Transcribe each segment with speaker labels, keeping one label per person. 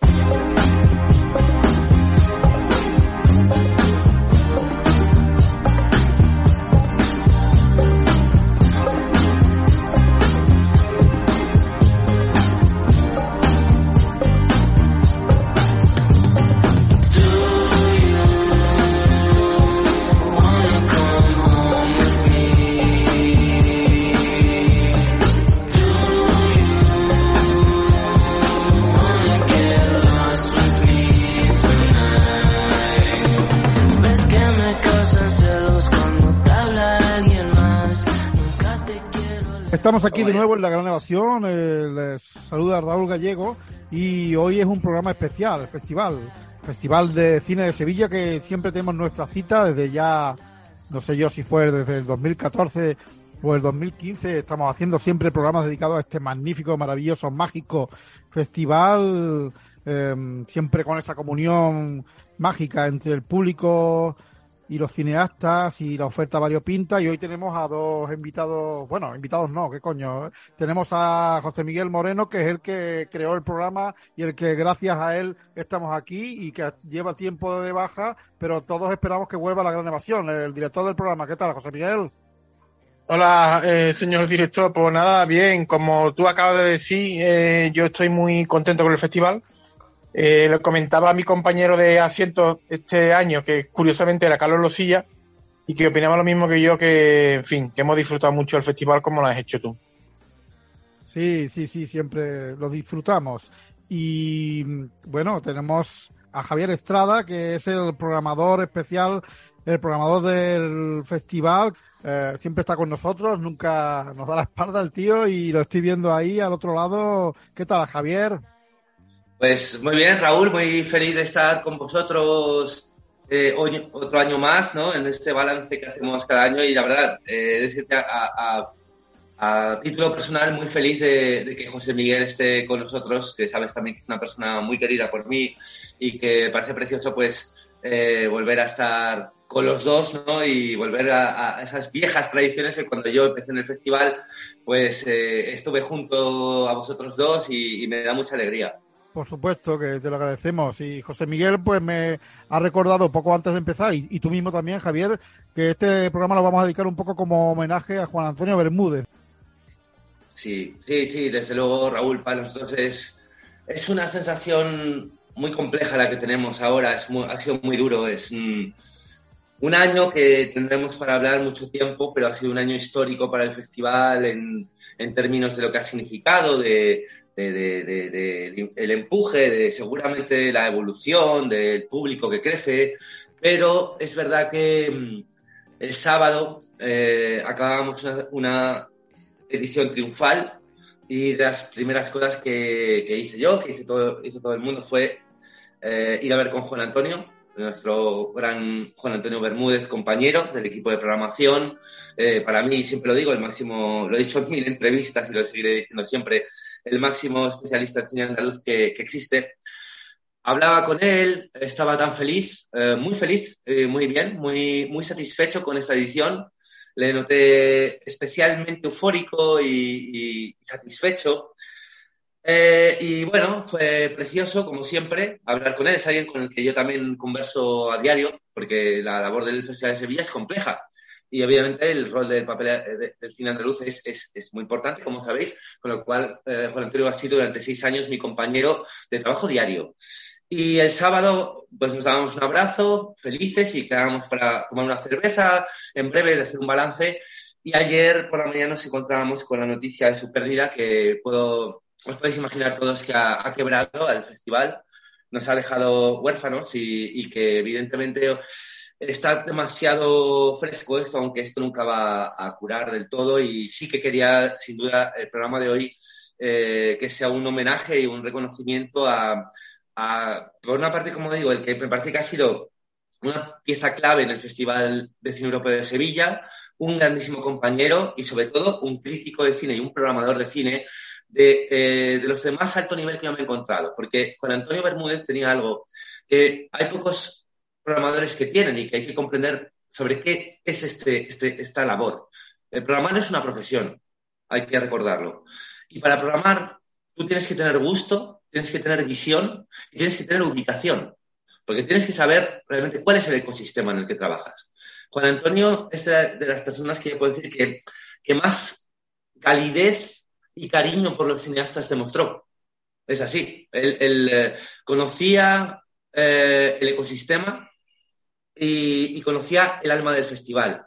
Speaker 1: Thank you.
Speaker 2: Estamos aquí de nuevo en la Gran Evasión. Eh, les saluda Raúl Gallego y hoy es un programa especial, festival, festival de cine de Sevilla que siempre tenemos nuestra cita desde ya, no sé yo si fue desde el 2014 o el 2015. Estamos haciendo siempre programas dedicados a este magnífico, maravilloso, mágico festival, eh, siempre con esa comunión mágica entre el público y los cineastas y la oferta variopinta y hoy tenemos a dos invitados, bueno, invitados no, qué coño, tenemos a José Miguel Moreno que es el que creó el programa y el que gracias a él estamos aquí y que lleva tiempo de baja, pero todos esperamos que vuelva a la gran evasión, el director del programa, ¿qué tal José Miguel?
Speaker 3: Hola, eh, señor director, pues nada, bien, como tú acabas de decir, eh, yo estoy muy contento con el festival eh, le comentaba a mi compañero de asiento este año, que curiosamente era Carlos Losilla, y que opinaba lo mismo que yo, que, en fin, que hemos disfrutado mucho el festival como lo has hecho tú.
Speaker 2: Sí, sí, sí, siempre lo disfrutamos. Y bueno, tenemos a Javier Estrada, que es el programador especial, el programador del festival. Eh, siempre está con nosotros, nunca nos da la espalda el tío y lo estoy viendo ahí al otro lado. ¿Qué tal, Javier?
Speaker 4: Pues muy bien, Raúl, muy feliz de estar con vosotros eh, otro año más, ¿no? En este balance que hacemos cada año y la verdad, eh, decirte a, título personal muy feliz de, que José Miguel esté con nosotros, que sabes también que es una persona muy querida por mí y que parece precioso pues eh, volver a estar con los dos, ¿no? Y volver a, esas viejas tradiciones que cuando yo empecé en el festival, pues eh, estuve junto a vosotros dos y me da mucha alegría.
Speaker 2: Por supuesto que te lo agradecemos. Y José Miguel, pues me ha recordado poco antes de empezar, y, tú mismo también, Javier, que este programa lo vamos a dedicar un poco como homenaje a Juan Antonio Bermúdez.
Speaker 4: Sí, sí, sí, desde luego, Raúl, para nosotros es, una sensación muy compleja la que tenemos ahora. Es ha sido muy duro. Es un, un, año que tendremos para hablar mucho tiempo, pero ha sido un año histórico para el festival en términos de lo que ha significado, de de, el empuje, de seguramente la evolución del público que crece, pero es verdad que mm, el sábado eh, acabamos una, edición triunfal y de las primeras cosas que, hice yo, que hizo todo, hizo todo el mundo, fue eh, ir a ver con Juan Antonio, nuestro gran Juan Antonio Bermúdez, compañero del equipo de programación. Eh, para mí, siempre lo digo, el máximo, lo he dicho en mil entrevistas y lo seguiré diciendo siempre, el máximo especialista en cine andaluz que, existe. Hablaba con él, estaba tan feliz, eh, muy feliz, eh, muy bien, muy, muy satisfecho con esta edición. Le noté especialmente eufórico y satisfecho eh, y bueno, fue precioso, como siempre, hablar con él. Es alguien con el que yo también converso a diario, porque la labor del Festival de Sevilla es compleja. Y obviamente el rol del papel eh, del cine andaluz es, es, es, muy importante, como sabéis, con lo cual eh, Juan Antonio ha sido durante seis años mi compañero de trabajo diario. Y el sábado, pues nos dábamos un abrazo, felices, y quedábamos para tomar una cerveza, en breve de hacer un balance. Y ayer por la mañana nos encontrábamos con la noticia de su pérdida, que puedo os podéis imaginar todos que ha, quebrado al festival, nos ha dejado huérfanos y, que evidentemente está demasiado fresco esto, aunque esto nunca va a curar del todo y sí que quería, sin duda, el programa de hoy eh, que sea un homenaje y un reconocimiento a, por una parte, como digo, el que me parece que ha sido una pieza clave en el Festival de Cine Europeo de Sevilla, un grandísimo compañero y sobre todo un crítico de cine y un programador de cine de, eh, de los de más alto nivel que yo me he encontrado. Porque con Antonio Bermúdez tenía algo que hay pocos programadores que tienen y que hay que comprender sobre qué es este, este, esta labor. El programar es una profesión, hay que recordarlo. Y para programar tú tienes que tener gusto, tienes que tener visión y tienes que tener ubicación, porque tienes que saber realmente cuál es el ecosistema en el que trabajas. Juan Antonio es de las personas que yo puedo decir que, que más calidez y cariño por los cineastas demostró. Es así. Él, eh, conocía eh, el ecosistema y, conocía el alma del festival.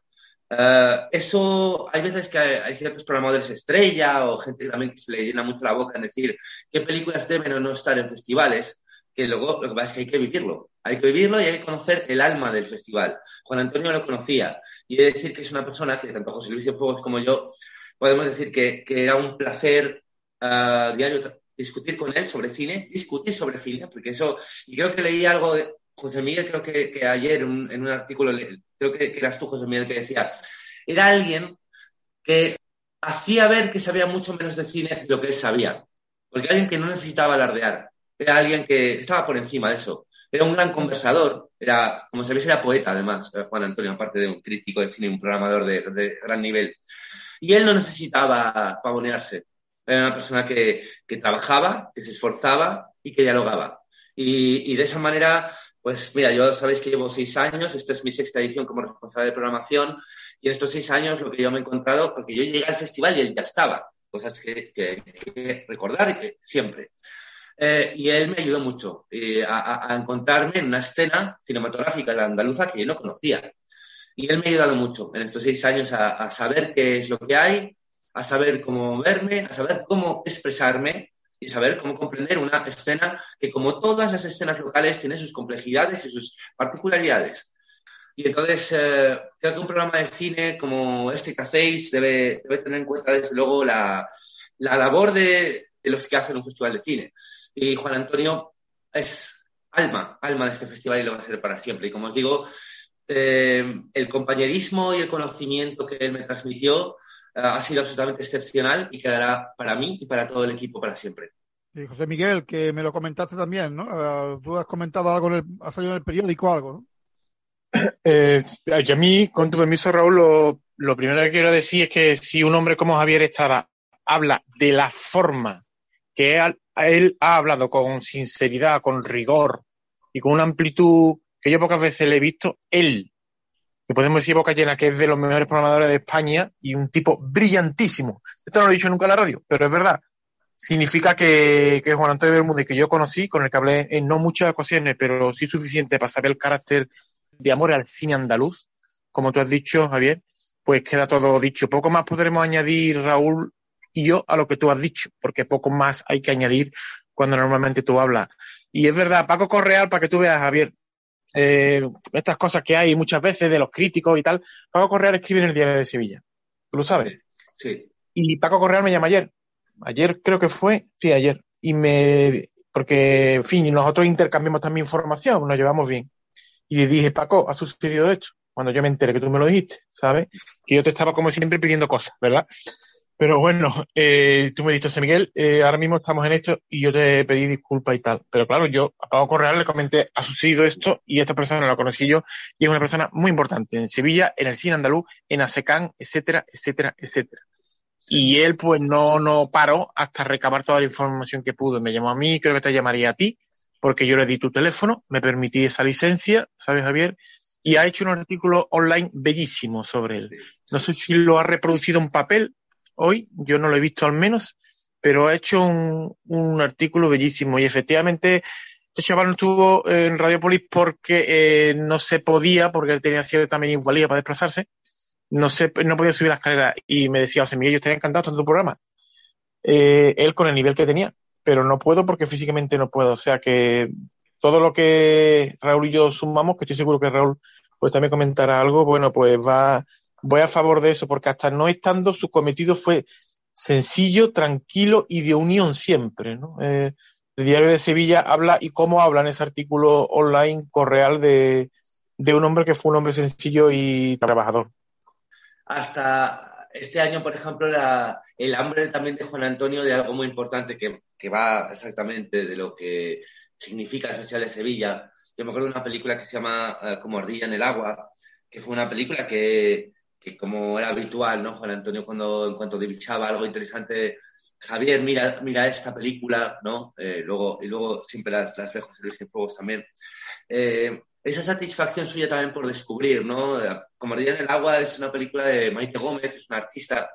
Speaker 4: Eh, eso, hay veces que hay, ciertos programadores estrella o gente que también se le llena mucho la boca en decir qué películas deben o no estar en festivales, que luego lo que pasa es que hay que vivirlo. Hay que vivirlo y hay que conocer el alma del festival. Juan Antonio lo conocía y he de decir que es una persona que tanto José Luis Fuegos como yo podemos decir que, que era un placer uh, diario discutir con él sobre cine, discutir sobre cine, porque eso, y creo que leí algo de José Miguel, creo que, que ayer en un artículo, creo que, que eras tú, José Miguel, que decía, era alguien que hacía ver que sabía mucho menos de cine de lo que él sabía, porque alguien que no necesitaba alardear, era alguien que estaba por encima de eso. Era un gran conversador, era, como sabéis, era poeta además, Juan Antonio, aparte de un crítico de cine un programador de, de gran nivel. Y él no necesitaba pavonearse. Era una persona que, que trabajaba, que se esforzaba y que dialogaba. Y, y, de esa manera, pues mira, yo sabéis que llevo seis años, esta es mi sexta edición como responsable de programación, y en estos seis años lo que yo me he encontrado, porque yo llegué al festival y él ya estaba, cosas que, que, que recordar siempre. Eh, y él me ayudó mucho eh, a, a, encontrarme en una escena cinematográfica la andaluza que yo no conocía. Y él me ha ayudado mucho en estos seis años a, a saber qué es lo que hay, a saber cómo verme, a saber cómo expresarme y saber cómo comprender una escena que, como todas las escenas locales, tiene sus complejidades y sus particularidades. Y entonces, eh, creo que un programa de cine como este que hacéis debe, debe tener en cuenta, desde luego, la, la labor de, de, los que hacen un festival de cine. Y Juan Antonio es alma, alma de este festival y lo va a ser para siempre. Y como os digo, eh, el compañerismo y el conocimiento que él me transmitió ha sido absolutamente excepcional y quedará para mí y para todo el equipo para siempre.
Speaker 2: Y José Miguel, que me lo comentaste también, ¿no? Uh, tú has comentado algo, en el, ha salido en el periódico algo, ¿no?
Speaker 3: Eh, a mí, con tu permiso, Raúl, lo, lo, primero que quiero decir es que si un hombre como Javier Estrada habla de la forma que él, él ha hablado con sinceridad, con rigor y con una amplitud que yo pocas veces le he visto, él, que podemos decir boca llena, que es de los mejores programadores de España y un tipo brillantísimo. Esto no lo he dicho nunca en la radio, pero es verdad. Significa que, que Juan Antonio Bermúdez, que yo conocí, con el que hablé en no muchas ocasiones, pero sí suficiente para saber el carácter de amor al cine andaluz, como tú has dicho, Javier, pues queda todo dicho. Poco más podremos añadir, Raúl y yo, a lo que tú has dicho, porque poco más hay que añadir cuando normalmente tú hablas. Y es verdad, Paco Correal, para que tú veas, Javier, eh, estas cosas que hay muchas veces de los críticos y tal. Paco Correal escribe en el Diario de Sevilla. ¿Tú lo sabes?
Speaker 4: Sí.
Speaker 3: Y Paco Correal me llama ayer. Ayer creo que fue, sí, ayer. Y me, porque, en fin, nosotros intercambiamos también información, nos llevamos bien. Y le dije, Paco, ha sucedido esto. Cuando yo me enteré que tú me lo dijiste, ¿sabes? Que yo te estaba como siempre pidiendo cosas, ¿verdad? Pero bueno, eh, tú me dijiste, José Miguel, eh, ahora mismo estamos en esto y yo te pedí disculpas y tal. Pero claro, yo a Pablo Correal le comenté, ha sucedido esto y esta persona la conocí yo y es una persona muy importante en Sevilla, en el cine andaluz, en ASECAN, etcétera, etcétera, etcétera. Y él pues no, no paró hasta recabar toda la información que pudo. Me llamó a mí, creo que te llamaría a ti, porque yo le di tu teléfono, me permití esa licencia, ¿sabes, Javier? Y ha hecho un artículo online bellísimo sobre él. No sé si lo ha reproducido en papel hoy, yo no lo he visto al menos, pero ha hecho un, artículo bellísimo y efectivamente este chaval no estuvo en Radiopolis porque eh, no se podía, porque él tenía cierta también para desplazarse, no se, no podía subir la escalera y me decía, José Miguel, yo estaría encantado en tu programa. Eh, él con el nivel que tenía, pero no puedo porque físicamente no puedo. O sea que todo lo que Raúl y yo sumamos, que estoy seguro que Raúl pues también comentará algo, bueno, pues va, voy a favor de eso, porque hasta no estando su cometido fue sencillo, tranquilo y de unión siempre, ¿no? Eh, el diario de Sevilla habla y cómo habla en ese artículo online correal de, de un hombre que fue un hombre sencillo y trabajador.
Speaker 4: Hasta este año, por ejemplo, el hambre también de Juan Antonio de algo muy importante que, que va exactamente de lo que significa social de Sevilla. Yo me acuerdo de una película que se llama eh, Como ardilla en el agua, que fue una película que, que, como era habitual, ¿no? Juan Antonio cuando en cuanto divisaba algo interesante, Javier, mira, mira esta película, ¿no? Eh, luego, y luego siempre las, las dejo servir fuegos también. Eh, esa satisfacción suya también por descubrir, ¿no? Como ardilla en el agua es una película de Maite Gómez, es una artista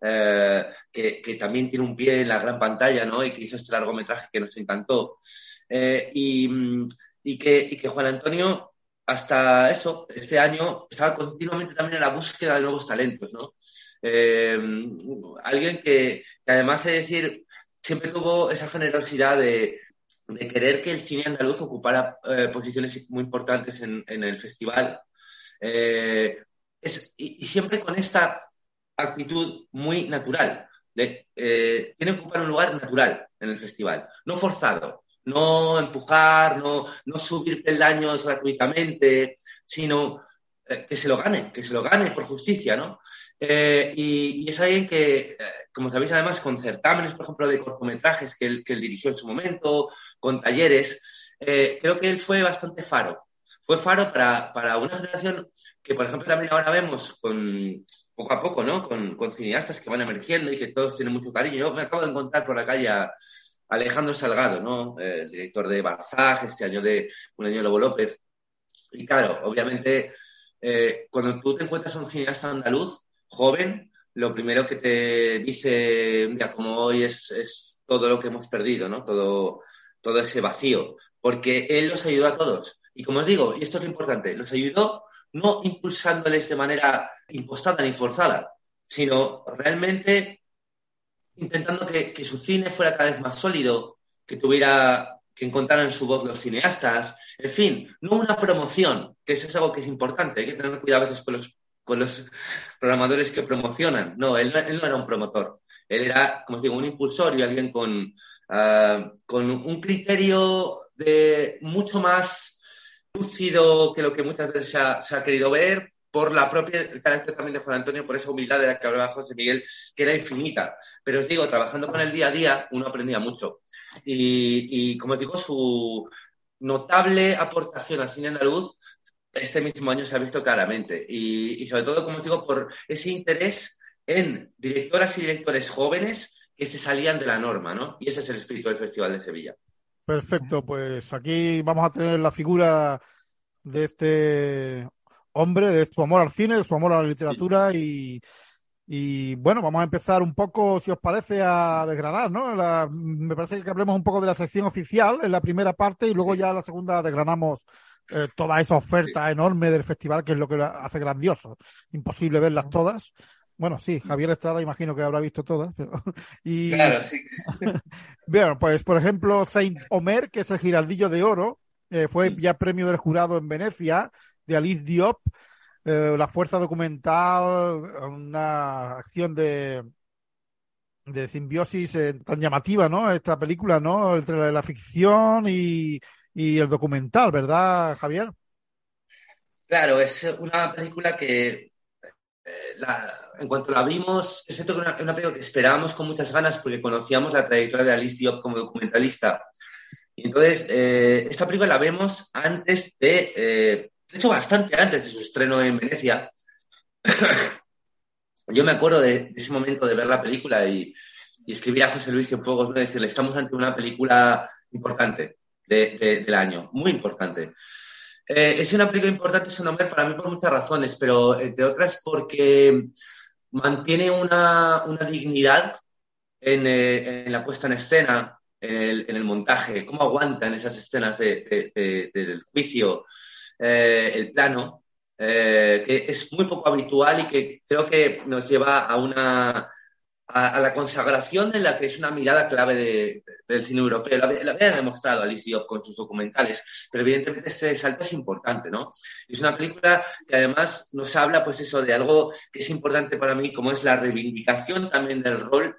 Speaker 4: eh, que, que, también tiene un pie en la gran pantalla, ¿no? Y que hizo este largometraje que nos encantó. Eh, y, y, que, y, que, Juan Antonio, hasta eso, este año, estaba continuamente también en la búsqueda de nuevos talentos, ¿no? Eh, alguien que, además de decir, siempre tuvo esa generosidad de, querer que el cine andaluz ocupara eh, posiciones muy importantes en, el festival. Eh, es, y, siempre con esta actitud muy natural. Eh, tiene que ocupar un lugar natural en el festival, no forzado, no empujar, no, no subir peldaños gratuitamente, sino eh, que se lo gane, que se lo gane por justicia, ¿no? Eh, y, y, es alguien que, eh, como sabéis, además, con certámenes, por ejemplo, de cortometrajes que él, que él dirigió en su momento, con talleres, eh, creo que él fue bastante faro. Fue faro para, para, una generación que, por ejemplo, también ahora vemos con, poco a poco, ¿no? Con, con cineastas que van emergiendo y que todos tienen mucho cariño. Yo me acabo de encontrar por la calle a, Alejandro Salgado, ¿no? El director de Barzaj, este año de Un año Lobo López. Y claro, obviamente, eh, cuando tú te encuentras un cineasta andaluz joven, lo primero que te dice un día como hoy es, es, todo lo que hemos perdido, ¿no? Todo, todo ese vacío. Porque él los ayudó a todos. Y como os digo, y esto es lo importante, los ayudó no impulsándoles de manera impostada ni forzada, sino realmente intentando que, que, su cine fuera cada vez más sólido, que tuviera, que encontraran en su voz los cineastas, en fin, no una promoción, que eso es algo que es importante, hay que tener cuidado a veces con los, con los programadores que promocionan. No, él, él no era un promotor, él era, como digo, un impulsor y alguien con, uh, con un criterio de mucho más lúcido que lo que muchas veces se ha querido ver, por la propia el carácter también de Juan Antonio, por esa humildad de la que hablaba José Miguel, que era infinita. Pero os digo, trabajando con el día a día, uno aprendía mucho. Y, y como os digo, su notable aportación al cine andaluz este mismo año se ha visto claramente. Y, y sobre todo, como os digo, por ese interés en directoras y directores jóvenes que se salían de la norma, ¿no? Y ese es el espíritu del Festival de Sevilla.
Speaker 2: Perfecto, pues aquí vamos a tener la figura de este hombre, de su amor al cine, de su amor a la literatura y, y bueno, vamos a empezar un poco, si os parece, a desgranar, ¿no? La, me parece que hablemos un poco de la sección oficial en la primera parte y luego ya en la segunda desgranamos eh, toda esa oferta enorme del festival, que es lo que lo hace grandioso. Imposible verlas todas. Bueno, sí, Javier Estrada imagino que habrá visto todas. Pero... y...
Speaker 4: Claro, sí.
Speaker 2: Bien, pues por ejemplo, Saint Omer, que es el giraldillo de oro, eh, fue ya premio del jurado en Venecia de Alice Diop, eh, la fuerza documental, una acción de, de simbiosis eh, tan llamativa, ¿no? Esta película, ¿no? Entre la ficción y, y el documental, ¿verdad, Javier?
Speaker 4: Claro, es una película que eh, la, en cuanto la vimos, es una, una película que esperábamos con muchas ganas porque conocíamos la trayectoria de Alice Diop como documentalista. Y entonces, esta película la vemos antes de de hecho bastante antes de su estreno en Venecia. Yo me acuerdo de, ese momento de ver la película y, y escribir a José Luis Cienfuegos, ¿no? decirle, estamos ante una película importante de, de, del año, muy importante. Eh, es una película importante ese nombre para mí por muchas razones, pero entre otras porque mantiene una, dignidad en, eh, en, la puesta en escena, en el, montaje, cómo aguantan esas escenas de, del juicio, eh, el plano, eh, que es muy poco habitual y que creo que nos lleva a una a, a, la consagración de la que es una mirada clave de, del cine europeo. La, la había demostrado Alice Diop con sus documentales, pero evidentemente ese salto es importante, ¿no? Es una película que además nos habla, pues eso, de algo que es importante para mí, como es la reivindicación también del rol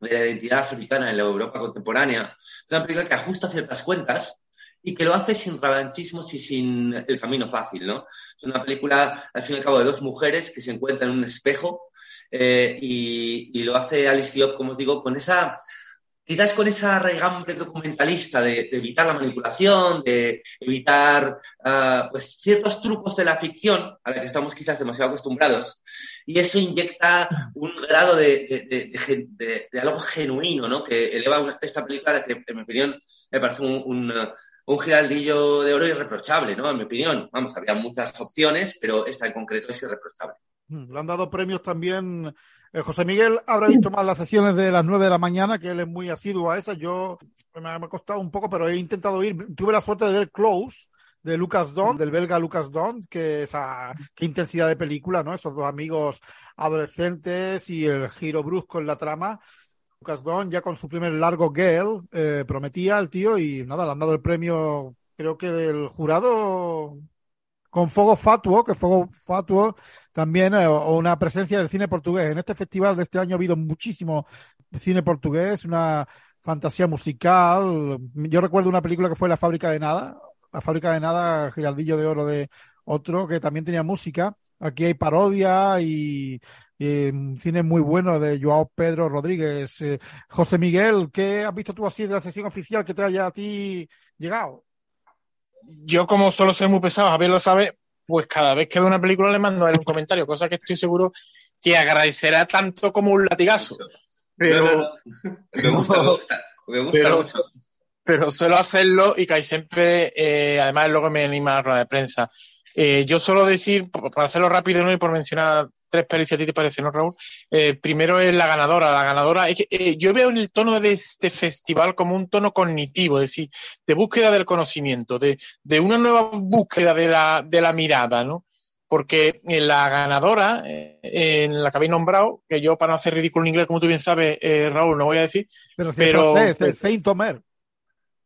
Speaker 4: de la identidad africana en la Europa contemporánea. Es una película que ajusta ciertas cuentas y que lo hace sin revanchismos y sin el camino fácil, ¿no? Es una película, al fin y al cabo, de dos mujeres que se encuentran en un espejo eh, y, lo hace Alice Diop, como os digo, con esa quizás con esa regambre documentalista de, evitar la manipulación, de evitar uh, pues ciertos trucos de la ficción a la que estamos quizás demasiado acostumbrados. Y eso inyecta un grado de, de, algo genuino, ¿no? Que eleva esta película que, en mi opinión, me parece un, un, un, giraldillo de oro irreprochable, ¿no? En mi opinión. Vamos, había muchas opciones, pero esta en concreto es irreprochable.
Speaker 2: Le han dado premios también eh, José Miguel habrá visto más las sesiones de las 9 de la mañana, que él es muy asiduo a esas. Yo me ha costado un poco, pero he intentado ir. Tuve la suerte de ver Close de Lucas Don, del belga Lucas Don, que esa qué intensidad de película, ¿no? Esos dos amigos adolescentes y el giro brusco en la trama. Lucas Don ya con su primer largo Girl eh, prometía al tío y nada, le han dado el premio, creo que del jurado con Fuego Fatuo, que Fuego Fatuo también, eh, o una presencia del cine portugués. En este festival de este año ha habido muchísimo cine portugués, una fantasía musical. Yo recuerdo una película que fue La Fábrica de Nada, La Fábrica de Nada, Giraldillo de Oro de otro, que también tenía música. Aquí hay parodia y, cine muy bueno de Joao Pedro Rodríguez. Eh, José Miguel, ¿qué has visto tú así de la sesión oficial que te haya a ti llegado?
Speaker 3: yo como solo soy muy pesado, Javier lo sabe, pues cada vez que veo una película le mando a él un comentario, cosa que estoy seguro que agradecerá tanto como un latigazo. Pero,
Speaker 4: me gusta, me gusta,
Speaker 3: pero, pero suelo hacerlo y que siempre, eh, además es lo que me anima a la rueda de prensa. Eh, yo suelo decir, para hacerlo rápido ¿no? y por mencionar tres pelis, si a ti te parece, ¿no, Raúl? Eh, primero es la ganadora. La ganadora es que eh, yo veo en el tono de este festival como un tono cognitivo, es decir, de búsqueda del conocimiento, de, de una nueva búsqueda de la, de la mirada, ¿no? Porque en la ganadora, eh, en la que habéis nombrado, que yo para no hacer ridículo en inglés, como tú bien sabes, eh, Raúl, no voy a decir.
Speaker 2: Pero, si pero es, es Saint Omer.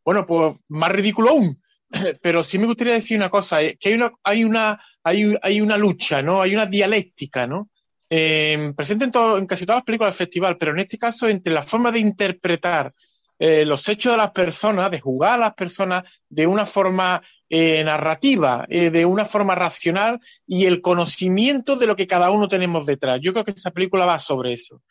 Speaker 3: Bueno, pues más ridículo aún pero sí me gustaría decir una cosa, que hay una, hay una, hay, hay una lucha, ¿no? Hay una dialéctica, ¿no? Eh, presente en, todo, en casi todas las películas del festival, pero en este caso entre la forma de interpretar eh, los hechos de las personas, de jugar a las personas de una forma eh, narrativa, eh, de una forma racional y el conocimiento de lo que cada uno tenemos detrás. Yo creo que esa película va sobre eso.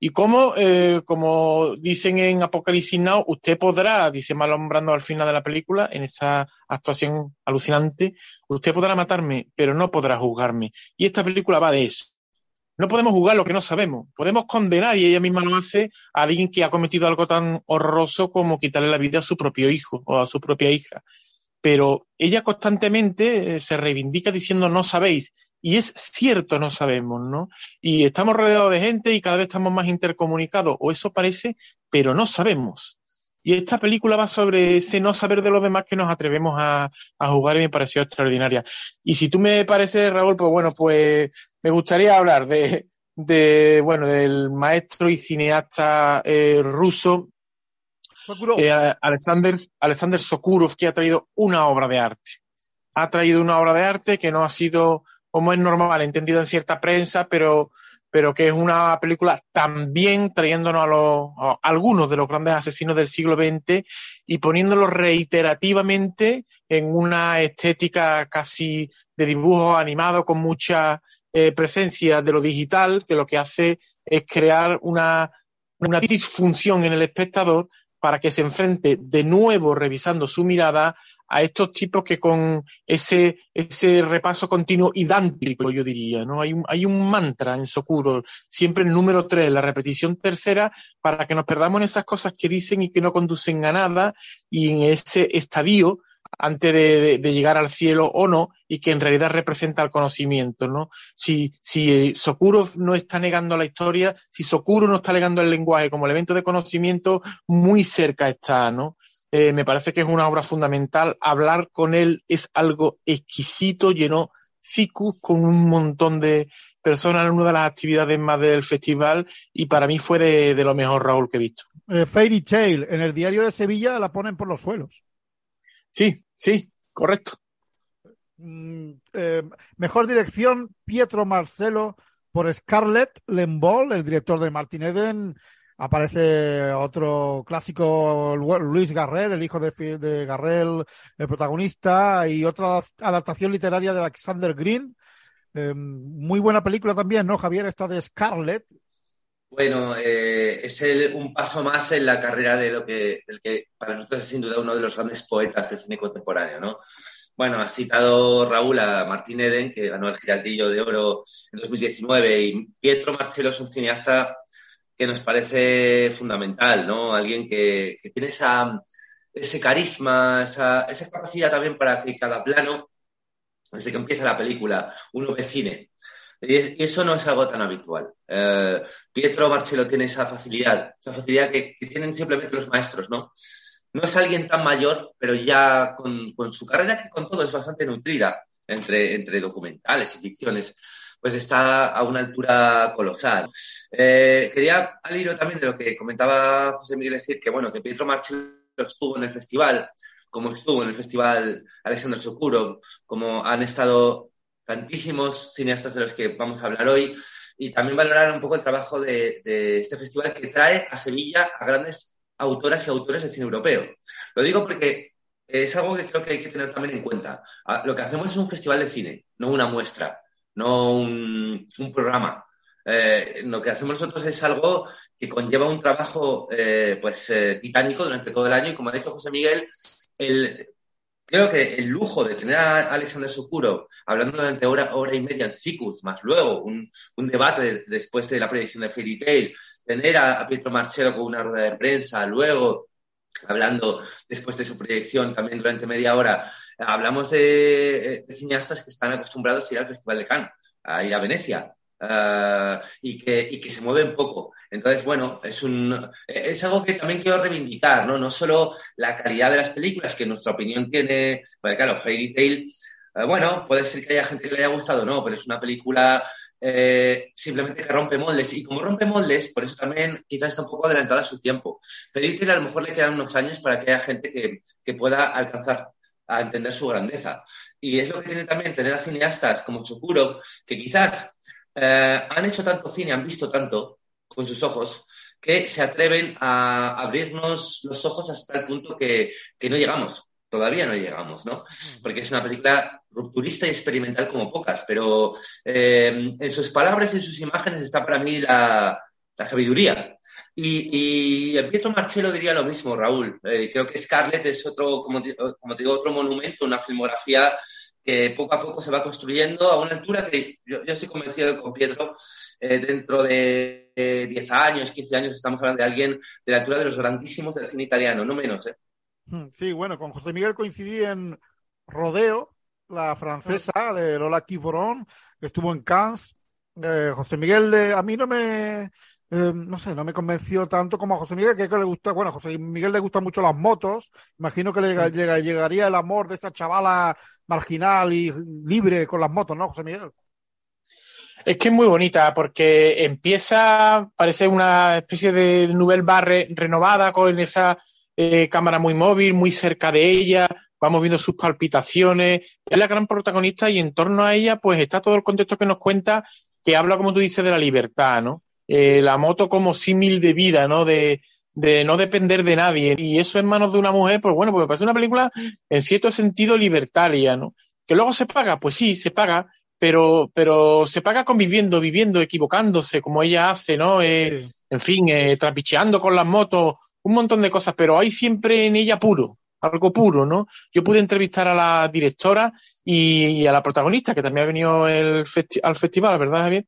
Speaker 3: Y como, eh, como dicen en Apocalipsis Now, usted podrá, dice Marlon Brando al final de la película, en esa actuación alucinante, usted podrá matarme, pero no podrá juzgarme. Y esta película va de eso. No podemos juzgar lo que no sabemos. Podemos condenar, y ella misma lo hace, a alguien que ha cometido algo tan horroroso como quitarle la vida a su propio hijo o a su propia hija. Pero ella constantemente eh, se reivindica diciendo no sabéis. Y es cierto, no sabemos, ¿no? Y estamos rodeados de gente y cada vez estamos más intercomunicados, o eso parece, pero no sabemos. Y esta película va sobre ese no saber de los demás que nos atrevemos a, a jugar y me pareció extraordinaria. Y si tú me pareces, Raúl, pues bueno, pues me gustaría hablar de, de bueno, del maestro y cineasta eh, ruso eh, Alexander, Alexander Sokurov, que ha traído una obra de arte. Ha traído una obra de arte que no ha sido como es normal, entendido en cierta prensa, pero, pero que es una película también trayéndonos a, los, a algunos de los grandes asesinos del siglo XX y poniéndolos reiterativamente en una estética casi de dibujo animado con mucha eh, presencia de lo digital, que lo que hace es crear una, una disfunción en el espectador para que se enfrente de nuevo, revisando su mirada, a estos tipos que con ese, ese repaso continuo y yo diría, ¿no? Hay un, hay un mantra en Sokuro, siempre el número tres, la repetición tercera, para que nos perdamos en esas cosas que dicen y que no conducen a nada, y en ese estadio, antes de, llegar al cielo o no, y que en realidad representa el conocimiento, ¿no? Si, si eh, Sokuro no está negando la historia, si Sokuro no está negando el lenguaje como elemento de conocimiento, muy cerca está, ¿no? Eh, me parece que es una obra fundamental. Hablar con él es algo exquisito, llenó CICUS con un montón de personas en una de las actividades más del festival y para mí fue de, de lo mejor, Raúl, que he visto.
Speaker 2: Eh, Fairy Tale, en el diario de Sevilla la ponen por los suelos.
Speaker 3: Sí, sí, correcto.
Speaker 2: Mm, eh, mejor dirección, Pietro Marcelo por Scarlett Lembol, el director de Martin Eden, Aparece otro clásico, Luis Garrel, el hijo de, de Garrel, el protagonista, y otra adaptación literaria de Alexander Green. Eh, muy buena película también, ¿no, Javier? Esta de Scarlett.
Speaker 4: Bueno, eh, es un paso más en la carrera de lo que, el que para nosotros es sin duda uno de los grandes poetas del cine contemporáneo, ¿no? Bueno, ha citado Raúl a Martín Eden, que ganó el Giraldillo de Oro en 2019, y Pietro Marcello es un cineasta que nos parece fundamental, ¿no? Alguien que, que tiene esa, ese carisma, esa, esa, capacidad también para que cada plano, desde que empieza la película, uno ve cine. Y, eso no es algo tan habitual. Eh, Pietro Marcello tiene esa facilidad, esa facilidad que, que tienen simplemente los maestros, ¿no? no es alguien tan mayor, pero ya con, su carrera, que con todo es bastante nutrida, entre, entre documentales y ficciones, pues está a una altura colosal. Eh, quería, al hilo también de lo que comentaba José Miguel, decir que, bueno, que Pietro Marcello estuvo en el festival, como estuvo en el festival Alexander Sokuro, como han estado tantísimos cineastas de los que vamos a hablar hoy, y también valorar un poco el trabajo de, de este festival que trae a Sevilla a grandes autoras y autores de cine europeo. Lo digo porque es algo que creo que hay que tener también en cuenta. Ah, lo que hacemos es un festival de cine, no una muestra, no un, programa. Eh, lo que hacemos nosotros es algo que conlleva un trabajo eh, pues eh, titánico durante todo el año y como ha dicho José Miguel, el, creo que el lujo de tener a Alexander Sokuro hablando durante hora, hora y media en Cicus, más luego un, un debate después de la predicción de Fairy Tail, tener a, Pietro Marcello con una rueda de prensa, luego hablando después de su proyección también durante media hora, hablamos de, cineastas que están acostumbrados a ir al Festival de Cannes, a ir a Venecia. Eh, y, que, y que se mueven poco. Entonces, bueno, es, un, es algo que también quiero reivindicar, ¿no? No solo la calidad de las películas, que en nuestra opinión tiene, bueno, claro, Fairy Tail, eh, bueno, puede ser que haya gente que le haya gustado, no, pero es una película eh, simplemente que rompe moldes. Y como rompe moldes, por eso también quizás está un poco adelantada su tiempo. Pero que a lo mejor le quedan unos años para que haya gente que, que pueda alcanzar a entender su grandeza. Y es lo que tiene también tener a cineastas como Chokuro, que quizás eh, han hecho tanto cine, han visto tanto con sus ojos, que se atreven a abrirnos los ojos hasta el punto que, que no llegamos todavía no llegamos, ¿no? Porque es una película rupturista y experimental como pocas, pero eh, en sus palabras y en sus imágenes está para mí la, sabiduría. Y, y Pietro Marcello diría lo mismo, Raúl. Eh, creo que Scarlett es otro, como, como digo, otro monumento, una filmografía que poco a poco se va construyendo a una altura que yo, estoy convencido con Pietro, eh, dentro de 10 años, 15 años, estamos hablando de alguien de la altura de los grandísimos del cine italiano, no menos. ¿eh?
Speaker 2: Hmm, sí, bueno, con José Miguel coincidí en Rodeo, la francesa de Lola Kiforon, que estuvo en Cannes. Eh, José Miguel, a mí no me, eh, no sé, no me convenció tanto como a José Miguel, que, que le gusta, bueno, a José Miguel le gustan mucho las motos. Imagino que le llegaría el amor de esa chavala marginal y libre con las motos, ¿no, José Miguel?
Speaker 3: Es que es muy bonita porque empieza, parece una especie de Nouvelle Barre renovada con esa eh, cámara muy móvil, muy cerca de ella, vamos viendo sus palpitaciones, es la gran protagonista y en torno a ella pues está todo el contexto que nos cuenta que habla, como tú dices, de la libertad, ¿no? Eh, la moto como símil de vida, ¿no? De, de no depender de nadie. Y eso en manos de una mujer, pues bueno, pues me parece una película en cierto sentido libertaria, ¿no? Que luego se paga, pues sí, se paga, pero, pero se paga conviviendo, viviendo, equivocándose, como ella hace, ¿no? Eh, En fin, eh, trapicheando con las motos un montón de cosas, pero hay siempre en ella puro, algo puro, ¿no? Yo pude entrevistar a la directora y, a la protagonista, que también ha venido el al festival, ¿verdad, Javier?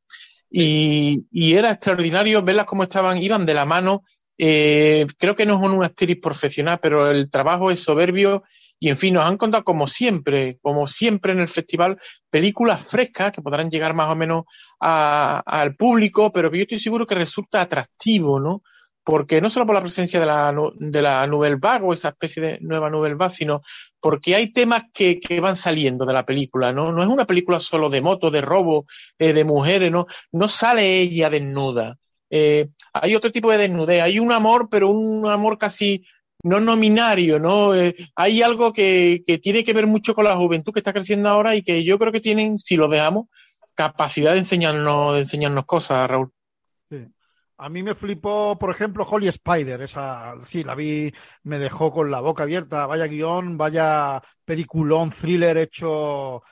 Speaker 3: Y, y, era extraordinario verlas cómo estaban, iban de la mano. Eh, creo que no es una actriz profesional, pero el trabajo es soberbio y en fin, nos han contado como siempre, como siempre en el festival, películas frescas que podrán llegar más o menos al público, pero que yo estoy seguro que resulta atractivo, ¿no? Porque no solo por la presencia de la, de la Nouvelle Vague o esa especie de nueva Nouvelle Vague, sino porque hay temas que, que, van saliendo de la película, ¿no? No es una película solo de moto, de robo, eh, de mujeres, ¿no? No sale ella desnuda. Eh, hay otro tipo de desnudez, hay un amor, pero un amor casi no nominario, ¿no? Eh, hay algo que, que tiene que ver mucho con la juventud que está creciendo ahora y que yo creo que tienen, si lo dejamos, capacidad de enseñarnos, de enseñarnos cosas, Raúl.
Speaker 2: A mí me flipó, por ejemplo, Holly Spider. Esa, sí, la vi, me dejó con la boca abierta. Vaya guion, vaya peliculón, thriller hecho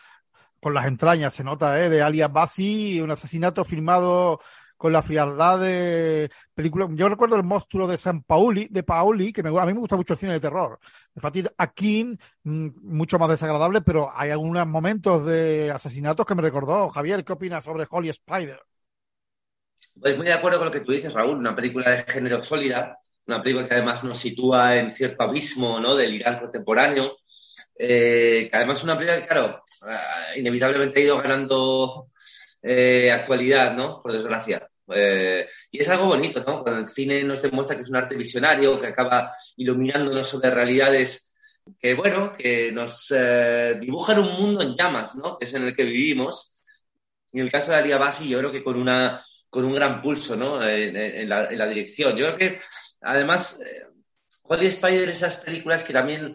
Speaker 2: con las entrañas, se nota, ¿eh? De alias Bassi, un asesinato filmado con la frialdad de película. Yo recuerdo el monstruo de San Pauli, de Paoli, que me, a mí me gusta mucho el cine de terror. De Fatih Akin, mm, mucho más desagradable, pero hay algunos momentos de asesinatos que me recordó. Javier, ¿qué opinas sobre Holly Spider?
Speaker 4: Pues muy de acuerdo con lo que tú dices, Raúl, una película de género sólida, una película que además nos sitúa en cierto abismo ¿no? del Irán contemporáneo, eh, que además es una película que, claro, eh, inevitablemente ha ido ganando eh, actualidad, ¿no? Por desgracia. Y es algo bonito, ¿no? Cuando el cine nos demuestra que es un arte visionario, que acaba iluminándonos sobre realidades que, bueno, que nos dibujan un mundo en llamas, ¿no? Que es en el que vivimos. En el caso de Alia Basi, yo creo que con una con un gran pulso ¿no? en, la, dirección. Yo creo que, además, eh, Holly Spider, esas películas que también,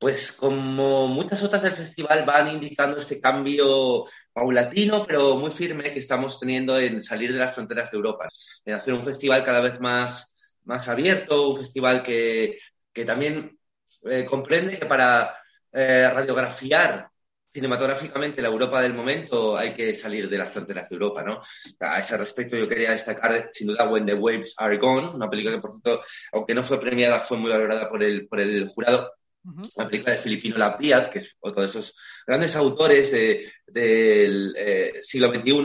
Speaker 4: pues como muchas otras del festival, van indicando este cambio paulatino, pero muy firme que estamos teniendo en salir de las fronteras de Europa, en hacer un festival cada vez más, más abierto, un festival que, que también eh, comprende que para eh, radiografiar cinematográficamente la Europa del momento hay que salir de las fronteras de Europa, ¿no? A ese respecto yo quería destacar sin duda When the Waves Are Gone, una película que por cierto, aunque no fue premiada, fue muy valorada por el, por el jurado, una película de Filipino Lapíaz, que es otro de esos grandes autores del eh, siglo XXI.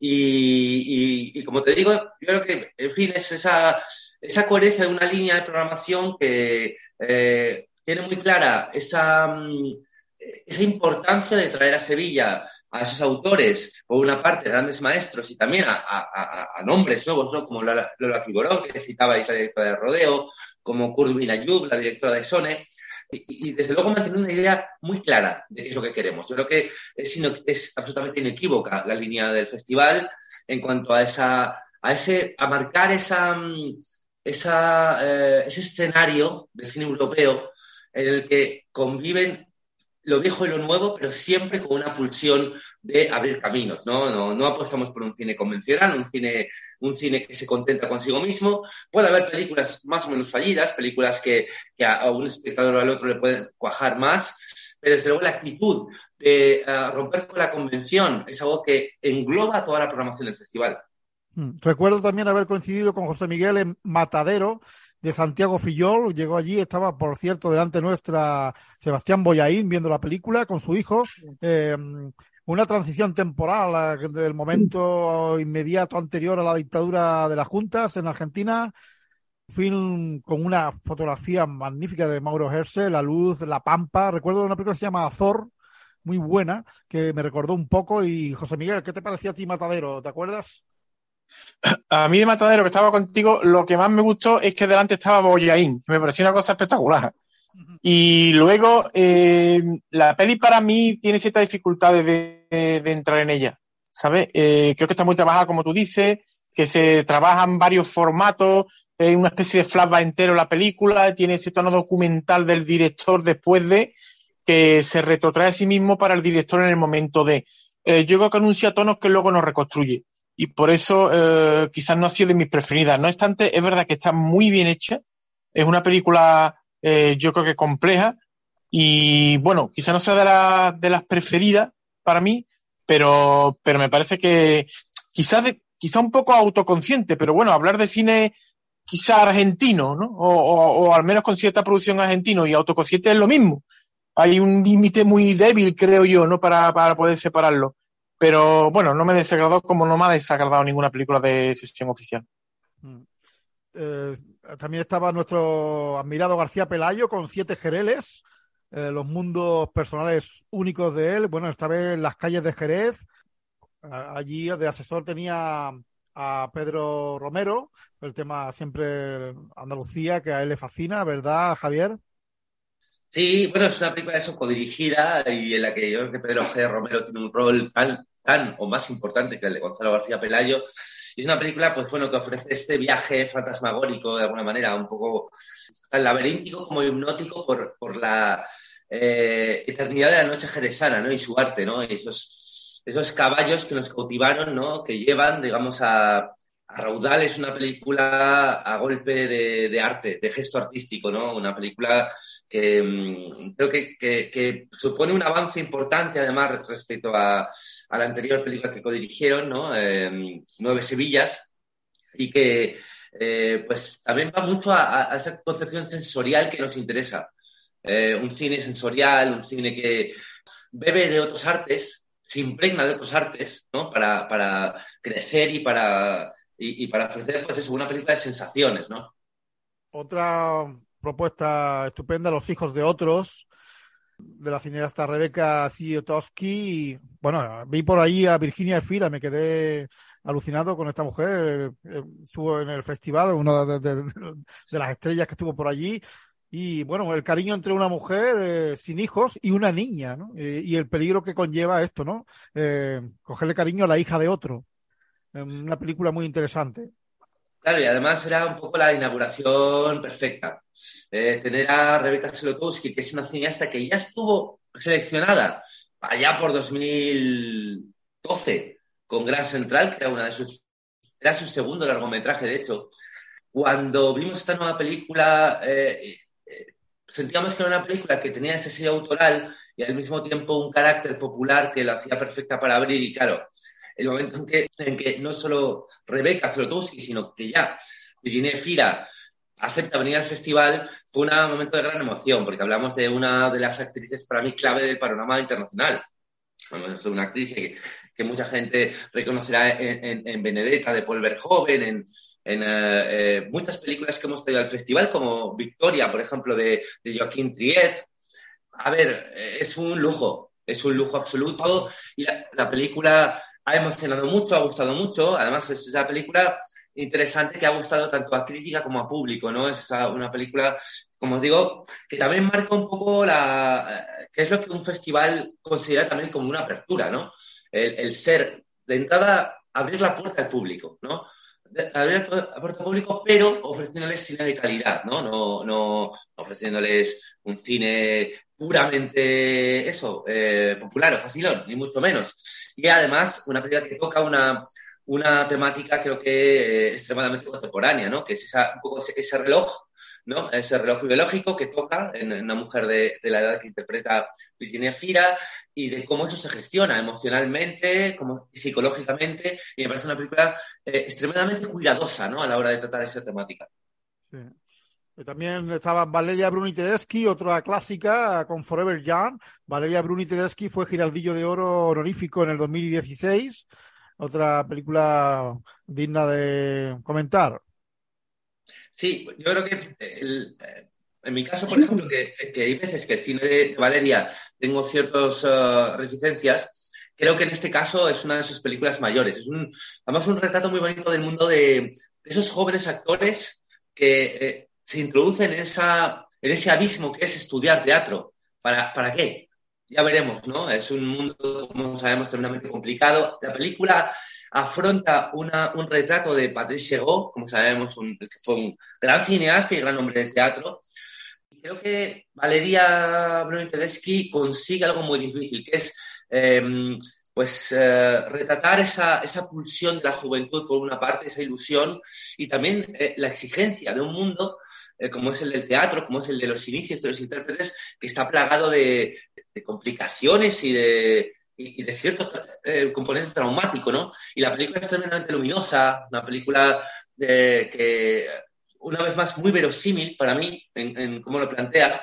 Speaker 4: Y, como te digo, yo creo que, en fin, es esa, esa coherencia de una línea de programación que eh, tiene muy clara esa... Mm, esa importancia de traer a Sevilla a esos autores, por una parte, grandes maestros y también a, nombres nuevos, ¿no? como Lola, Lola que citaba la directora de Rodeo, como Kurt Ayub, la directora de Sone, y, desde luego mantener una idea muy clara de qué es lo que queremos. Yo creo que es, es absolutamente inequívoca la línea del festival en cuanto a esa, a ese, a marcar esa, esa eh, ese escenario de cine europeo en el que conviven lo viejo y lo nuevo, pero siempre con una pulsión de abrir caminos, ¿no? No, apostamos por un cine convencional, un cine, un cine que se contenta consigo mismo. Puede haber películas más o menos fallidas, películas que, a un espectador o al otro le pueden cuajar más, pero desde luego la actitud de eh, romper con la convención es algo que engloba toda la programación del festival.
Speaker 2: Mm. Recuerdo también haber coincidido con José Miguel en Matadero, de Santiago Fillol. Llegó allí, estaba, por cierto, delante nuestra Sebastián Boyaín viendo la película con su hijo. Eh, una transición temporal eh, del momento inmediato anterior a la dictadura de las juntas en Argentina. Film con una fotografía magnífica de Mauro Herse, La Luz, La Pampa. Recuerdo una película que se llama Azor, muy buena, que me recordó un poco. Y José Miguel, ¿qué te pareció a ti Matadero? ¿Te acuerdas?
Speaker 3: A mí de Matadero, que estaba contigo, lo que más me gustó es que delante estaba Boyaín, que me pareció una cosa espectacular. Y luego, eh, la peli para mí tiene ciertas dificultades de, entrar en ella, ¿sabes? Eh, creo que está muy trabajada, como tú dices, que se trabajan varios formatos, es una especie de flashback entero la película, tiene ese tono documental del director después de, que se retrotrae a sí mismo para el director en el momento de. Eh, yo creo que anuncia tonos que luego nos reconstruye y por eso eh, quizás no ha sido de mis preferidas. No obstante, es verdad que está muy bien hecha. Es una película, eh, yo creo que compleja. Y bueno, quizás no sea de, de las preferidas para mí, pero, pero me parece que quizás quizá un poco autoconsciente, pero bueno, hablar de cine quizá argentino, ¿no? O, o, al menos con cierta producción argentino y autoconsciente es lo mismo. Hay un límite muy débil, creo yo, ¿no? Para, para poder separarlo. Pero bueno, no me desagradó como no me ha desagradado ninguna película de sesión oficial. Mm.
Speaker 2: Eh, también estaba nuestro admirado García Pelayo con siete Jereles, eh, los mundos personales únicos de él. Bueno, esta vez en las calles de Jerez. Allí de asesor tenía a Pedro Romero, el tema siempre Andalucía, que a él le fascina, ¿verdad, Javier?
Speaker 4: Sí, bueno, es una película eso codirigida y en la que yo creo que Pedro G. Romero tiene un rol tan, tan o más importante que el de Gonzalo García Pelayo. Y es una película, pues bueno, que ofrece este viaje fantasmagórico de alguna manera, un poco tan laberíntico como hipnótico por, por la eh, eternidad de la noche jerezana, ¿no? Y su arte, ¿no? Y esos, esos caballos que nos cautivaron, ¿no? Que llevan, digamos, a, a raudal, es una película a golpe de, arte, de gesto artístico, ¿no? Una película que mm, creo que, supone un avance importante, además, respecto a, la anterior película que codirigieron, ¿no? Em, Nueve Sevillas, y que eh, pues también va mucho a, esa concepción sensorial que nos interesa. Eh, un cine sensorial, un cine que bebe de otros artes, se impregna de otros artes, ¿no? Para, para crecer y para, y, para ofrecer, pues eso, una película de sensaciones, ¿no?
Speaker 2: Otra propuesta estupenda, Los hijos de otros, de la cineasta Rebeca Ziotowski. Bueno, vi por ahí a Virginia Efira, me quedé alucinado con esta mujer. Eh, estuvo en el festival, una de, las estrellas que estuvo por allí. Y bueno, el cariño entre una mujer eh, sin hijos y una niña, ¿no? y el peligro que conlleva esto, ¿no? Eh, cogerle cariño a la hija de otro. Una película muy interesante.
Speaker 4: Claro, y además era un poco la inauguración perfecta. Tener a Rebeca Solotowski, que es una cineasta que ya estuvo seleccionada allá por 2012 con Gran Central, que era una de sus era su segundo largometraje, de hecho. Cuando vimos esta nueva película, eh, eh, sentíamos que era una película que tenía ese sello autoral y al mismo tiempo un carácter popular que la hacía perfecta para abrir. Y claro, el momento en que, en que no solo Rebeca Zlotowski, sino que ya Virginia Fira acepta venir al festival, fue un momento de gran emoción, porque hablamos de una de las actrices para mí clave del panorama internacional. Hablamos de una actriz que, que mucha gente reconocerá en, Benedetta de Paul Verhoeven, en, en eh, eh, muchas películas que hemos tenido al festival, como Victoria, por ejemplo, de, de Joaquín Triet. A ver, es un lujo, es un lujo absoluto y la, película ha emocionado mucho, ha gustado mucho. Además, es esa película interesante que ha gustado tanto a crítica como a público, ¿no? Es una película, como os digo, que también marca un poco la, qué es lo que un festival considera también como una apertura, ¿no? el, ser, de entrada, abrir la puerta al público, ¿no? abrir la puerta al público, pero ofreciéndoles cine de calidad, ¿no? No, no ofreciéndoles un cine puramente eso, eh, popular o facilón, ni mucho menos. Y además, una película que toca una, una temática creo que eh, extremadamente contemporánea, ¿no? Que es un poco ese reloj ¿no? Ese reloj biológico que toca en, una mujer de, la edad que interpreta Virginia Fira y de cómo eso se gestiona emocionalmente, como psicológicamente, y me parece una película eh, extremadamente cuidadosa, ¿no? A la hora de tratar esa temática.
Speaker 2: También estaba Valeria Bruni Tedeschi, otra clásica con Forever Young. Valeria Bruni Tedeschi fue Giraldillo de Oro honorífico en el 2016. Otra película digna de comentar.
Speaker 4: Sí, yo creo que eh, en mi caso, por ejemplo, que, hay veces que el cine de Valeria tengo ciertas uh, resistencias, creo que en este caso es una de sus películas mayores. Es un, además un retrato muy bonito del mundo de, esos jóvenes actores que eh, se introducen en, esa, en ese abismo que es estudiar teatro. ¿Para, ¿Para qué? Ya veremos, ¿no? Es un mundo, como sabemos, tremendamente complicado. La película afronta un retrato de Patrice Chéreau, como sabemos, que fue un gran cineasta y gran hombre de teatro. Y creo que Valeria Bruni Tedeschi consigue algo muy difícil, que es em, pues eh, retratar esa, pulsión de la juventud por una parte, esa ilusión, y también eh, la exigencia de un mundo eh, como es el del teatro, como es el de los inicios de los intérpretes, que está plagado de complicaciones y de, y, de cierto eh, componente traumático, ¿no? Y la película es tremendamente luminosa, una película que, una vez más, muy verosímil para mí en, cómo lo plantea.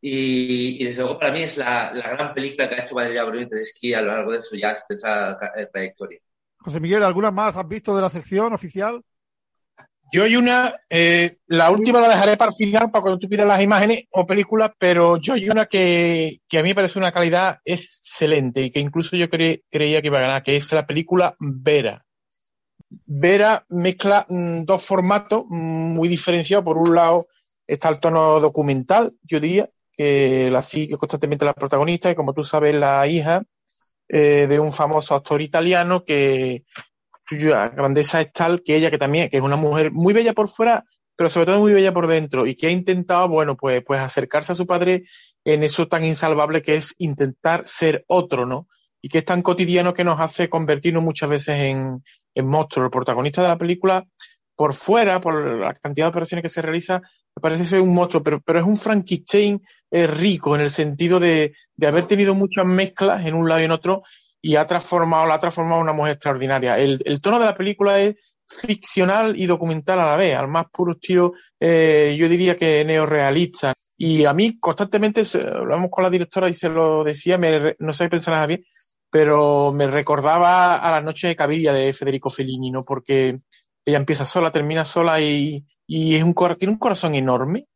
Speaker 4: Y, desde luego para mí es la, gran película que ha hecho Valeria Bruni esquí a lo largo de su ya extensa eh, trayectoria.
Speaker 2: José Miguel, ¿alguna más has visto de la sección oficial?
Speaker 3: Yo hay una, eh, la última la dejaré para el final, para cuando tú pidas las imágenes o películas, pero yo hay una que, a mí me parece una calidad excelente y que incluso yo creía que iba a ganar, que es la película Vera. Vera mezcla mm, dos formatos muy diferenciados. Por un lado está el tono documental, yo diría, que la sigue constantemente la protagonista y como tú sabes, la hija eh, de un famoso actor italiano que cuya grandeza es tal que ella, que también, que es una mujer muy bella por fuera, pero sobre todo muy bella por dentro, y que ha intentado, bueno, pues, pues acercarse a su padre en eso tan insalvable que es intentar ser otro, ¿no? y que es tan cotidiano que nos hace convertirnos muchas veces en, en monstruos. El protagonista de la película, por fuera, por la cantidad de operaciones que se realiza, parece ser un monstruo, pero, pero es un Frankenstein eh, rico en el sentido de, de haber tenido muchas mezclas en un lado y en otro y ha transformado, la ha transformado una mujer extraordinaria. El, el tono de la película es ficcional y documental a la vez, al más puro estilo, eh, yo diría que neorealista. Y a mí constantemente, hablamos con la directora y se lo decía, me, no sé qué pensar bien, pero me recordaba a la noche de Caviria de Federico Fellini, ¿no? Porque ella empieza sola, termina sola y, y es un, tiene un corazón enorme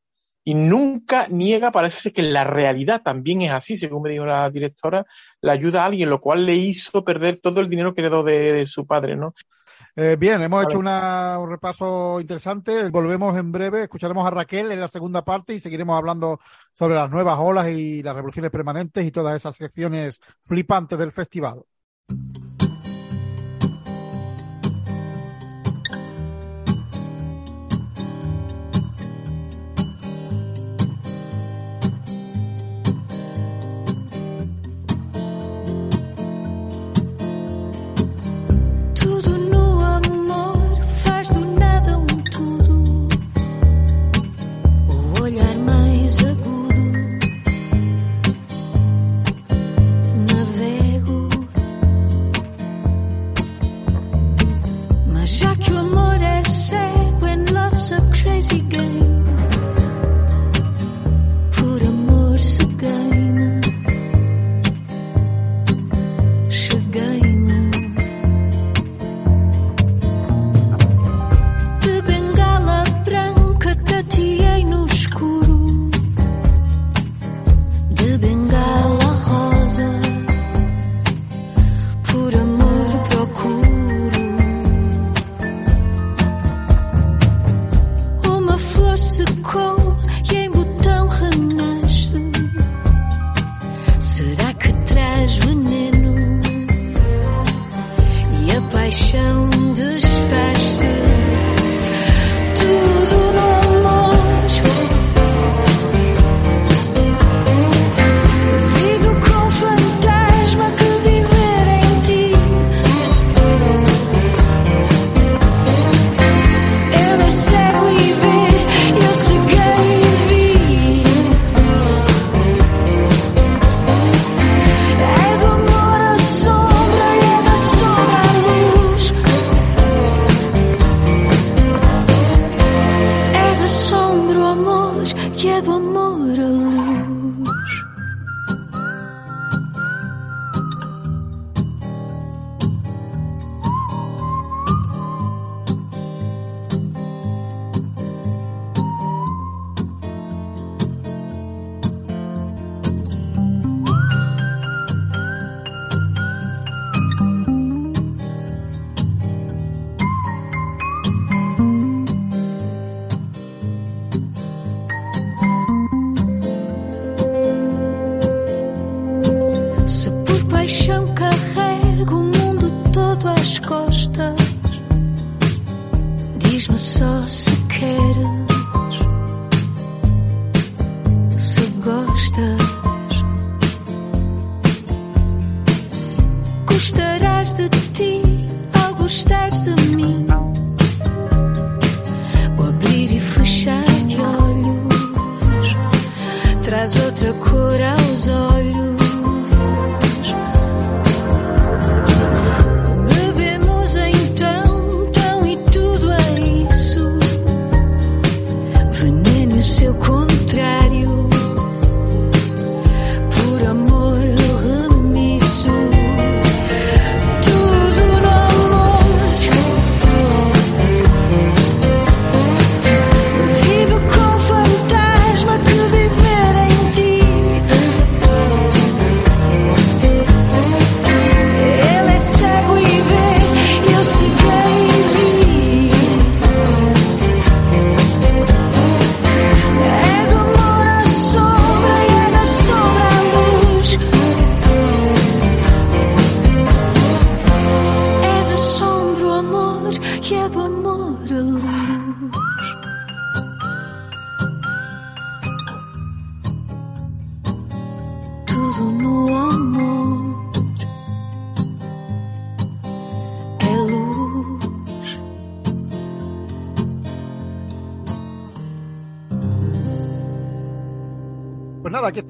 Speaker 3: y nunca niega, parece que la realidad también es así, según me dijo la directora, le ayuda a alguien, lo cual le hizo perder todo el dinero que heredó de, de su padre, ¿no?
Speaker 5: Eh, bien, hemos hecho una, un repaso interesante. Volvemos en breve, escucharemos a Raquel en la segunda parte y seguiremos hablando sobre las nuevas olas y las revoluciones permanentes y todas esas secciones flipantes del festival.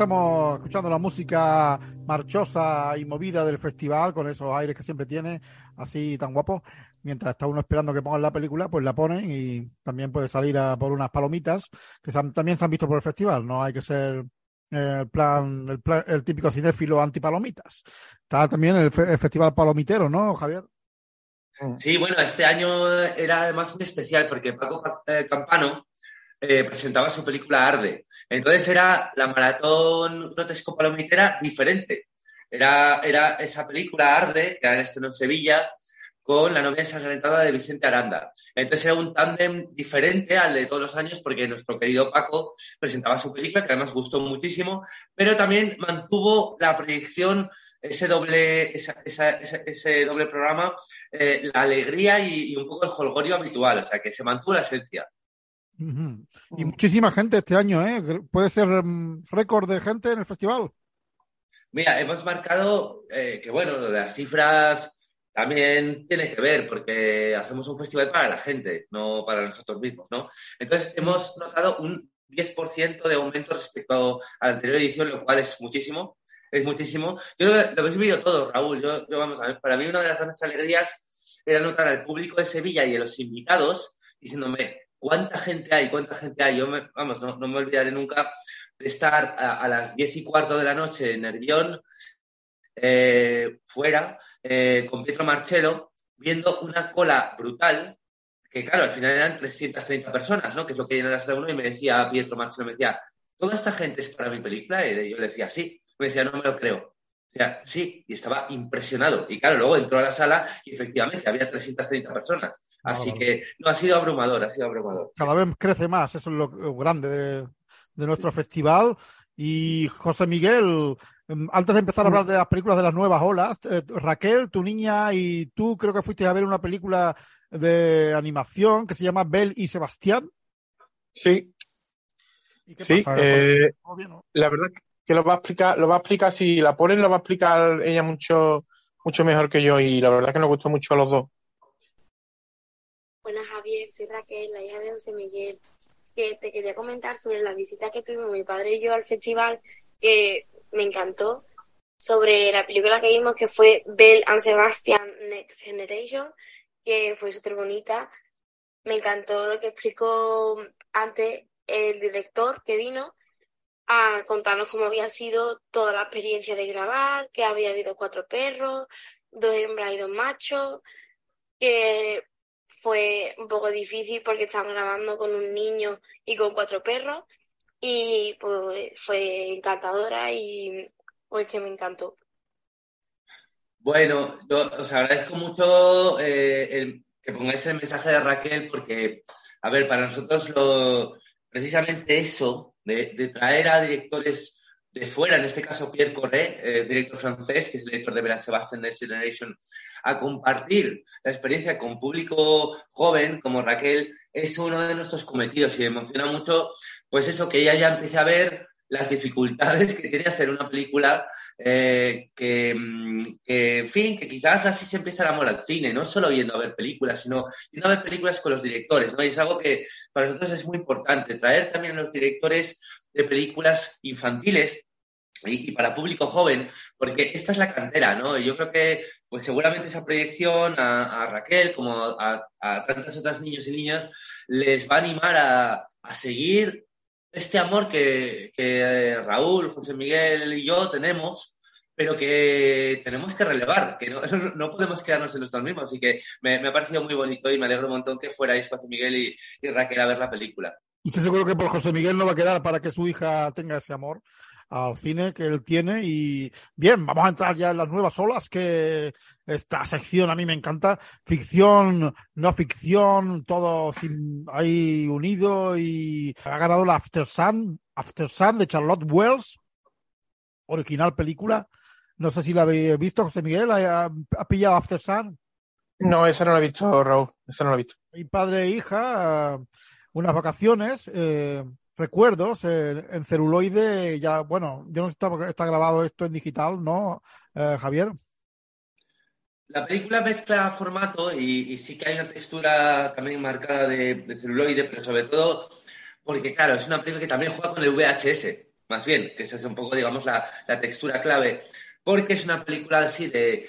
Speaker 2: Estamos escuchando la música marchosa y movida del festival, con esos aires que siempre tiene, así tan guapos. Mientras está uno esperando que pongan la película, pues la ponen y también puede salir a por unas palomitas que también se han visto por el festival. No hay que ser eh, el plan, el, el típico cinéfilo antipalomitas. Está también el, festival palomitero, ¿no, Javier?
Speaker 4: Sí, bueno, este año era además muy especial porque Paco eh, Campano eh, presentaba su película Arde. Entonces era la maratón grotesco palomitera diferente. Era, era esa película Arde, que era estreno en Sevilla, con la novia ensangrentada de Vicente Aranda. Entonces era un tándem diferente al de todos los años porque nuestro querido Paco presentaba su película, que además gustó muchísimo, pero también mantuvo la proyección, ese doble, ese doble programa, eh, la alegría y, y, un poco el jolgorio habitual, o sea que se mantuvo la esencia.
Speaker 2: Y muchísima gente este año, ¿eh? ¿Puede ser um, récord de gente en el festival?
Speaker 4: Mira, hemos marcado eh, que, bueno, las cifras también tiene que ver, porque hacemos un festival para la gente, no para nosotros mismos, ¿no? Entonces, hemos notado un 10% de aumento respecto a la anterior edición, lo cual es muchísimo, es muchísimo. Yo lo, lo he vivido todo, Raúl. Yo, yo, vamos a ver, para mí una de las grandes alegrías era notar al público de Sevilla y a los invitados diciéndome, cuánta gente hay, cuánta gente hay. Yo, me, vamos, no, no, me olvidaré nunca de estar a, las diez y cuarto de la noche en Nervión, eh, fuera, eh, con Pietro Marcello, viendo una cola brutal, que claro, al final eran 330 personas, ¿no? Que es lo que llena uno, y me decía Pietro Marcello, me decía, ¿toda esta gente es para mi película? Y yo le decía, sí. Me decía, no me lo creo. O sea, sí, y estaba impresionado. Y claro, luego entró a la sala y efectivamente había 330 personas. Así que no, ha sido abrumador, ha sido abrumador.
Speaker 2: Cada vez crece más, eso es lo grande de, de nuestro festival. Y José Miguel, em, antes de empezar a hablar de las películas de las nuevas olas, eh, Raquel, tu niña y tú creo que fuiste a ver una película de animación que se llama Bel y Sebastián.
Speaker 3: Sí. sí, eh, la verdad que lo va a explicar, lo va a explicar, si la ponen, lo va a explicar ella mucho, mucho mejor que yo y la verdad que nos gustó mucho a los dos.
Speaker 6: Buenas Javier, soy Raquel, la hija de José Miguel, que te quería comentar sobre la visita que tuvimos mi padre y yo al festival, que me encantó, sobre la película que vimos que fue Belle and Sebastian Next Generation, que fue súper bonita. Me encantó lo que explicó antes el director que vino a contarnos cómo había sido toda la experiencia de grabar, que había habido cuatro perros, dos hembras y dos machos, que fue un poco difícil porque estaban grabando con un niño y con cuatro perros y pues fue encantadora y pues que me encantó.
Speaker 4: Bueno, yo os agradezco mucho eh, que pongáis el mensaje de Raquel porque, a ver, para nosotros lo, precisamente eso de, traer a directores de fuera, en este caso Pierre Corré, eh, director francés, que es el director de Bella Sebastian Next Generation, a compartir la experiencia con público joven como Raquel, es uno de nuestros cometidos y me emociona mucho, pues eso, que ella ya empiece a ver las dificultades que tiene hacer una película eh, que, mm, que, en fin, que quizás así se empieza el amor al cine, no solo yendo a ver películas, sino yendo a ver películas con los directores, ¿no? Y es algo que para nosotros es muy importante, traer también a los directores de películas infantiles y, y, para público joven, porque esta es la cantera, ¿no? Y yo creo que, pues seguramente esa proyección a, a Raquel, como a, a, tantas otras niños y niñas, les va a animar a, a seguir este amor que, que, Raúl, José Miguel y yo tenemos, pero que tenemos que relevar, que no, no podemos quedarnos en nosotros mismos. Así que me, ha parecido muy bonito y me alegro un montón que fuerais José Miguel y, y Raquel a ver la película.
Speaker 2: Y estoy seguro que por José Miguel no va a quedar para que su hija tenga ese amor al cine que él tiene. Y bien, vamos a entrar ya en las nuevas olas, que esta sección a mí me encanta. Ficción, no ficción, todo sin, ahí unido y ha ganado la After Sun, After Sun de Charlotte Wells, original película. No sé si la habéis visto, José Miguel, ¿ha, ha pillado After Sun?
Speaker 3: No, esa no la he visto, Raúl, esa no la he visto.
Speaker 2: Mi padre e hija unas vacaciones, eh, recuerdos en celuloide, ya, bueno, yo no sé está, grabado esto en digital, ¿no, eh, Javier?
Speaker 4: La película mezcla formato y, sí que hay una textura también marcada de, de, celuloide, pero sobre todo porque, claro, es una película que también juega con el VHS. más bien, que es un poco, digamos, la, textura clave, porque es una película así de,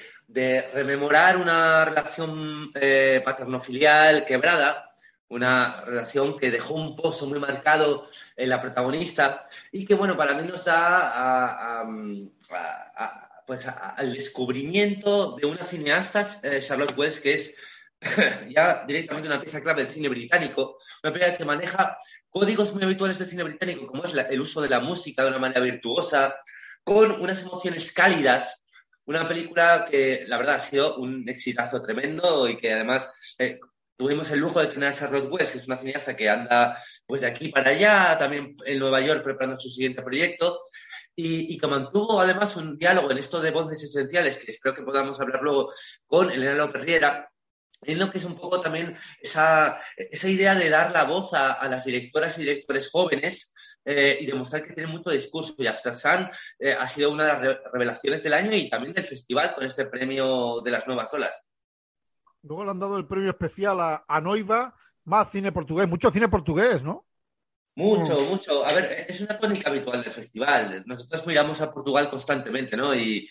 Speaker 4: rememorar una relación eh, paterno-filial quebrada, una relación que dejó un pozo muy marcado en la protagonista y que, bueno, para mí nos da pues al descubrimiento de una cineasta, eh, Charlotte Wells, que es ya directamente una pieza clave del cine británico, una película que maneja códigos muy habituales del cine británico, como es el uso de la música de una manera virtuosa, con unas emociones cálidas. Una película que, la verdad, ha sido un exitazo tremendo y que además eh, tuvimos el lujo de tener a Charlotte West, que es una cineasta que anda pues, de aquí para allá, también en Nueva York preparando su siguiente proyecto. Y, que mantuvo además un diálogo en esto de voces esenciales, que espero que podamos hablar luego con Elena López Riera, en lo que es un poco también esa, esa idea de dar la voz a, las directoras y directores jóvenes eh, y demostrar que tienen mucho discurso. Y After Sun eh, ha sido una de las revelaciones del año y también del festival con este premio de las nuevas olas.
Speaker 2: Luego le han dado el premio especial a, a Noiva, más cine portugués, mucho cine portugués, ¿no?
Speaker 4: Mucho, mucho. A ver, es una tónica habitual del festival. Nosotros miramos a Portugal constantemente, ¿no? y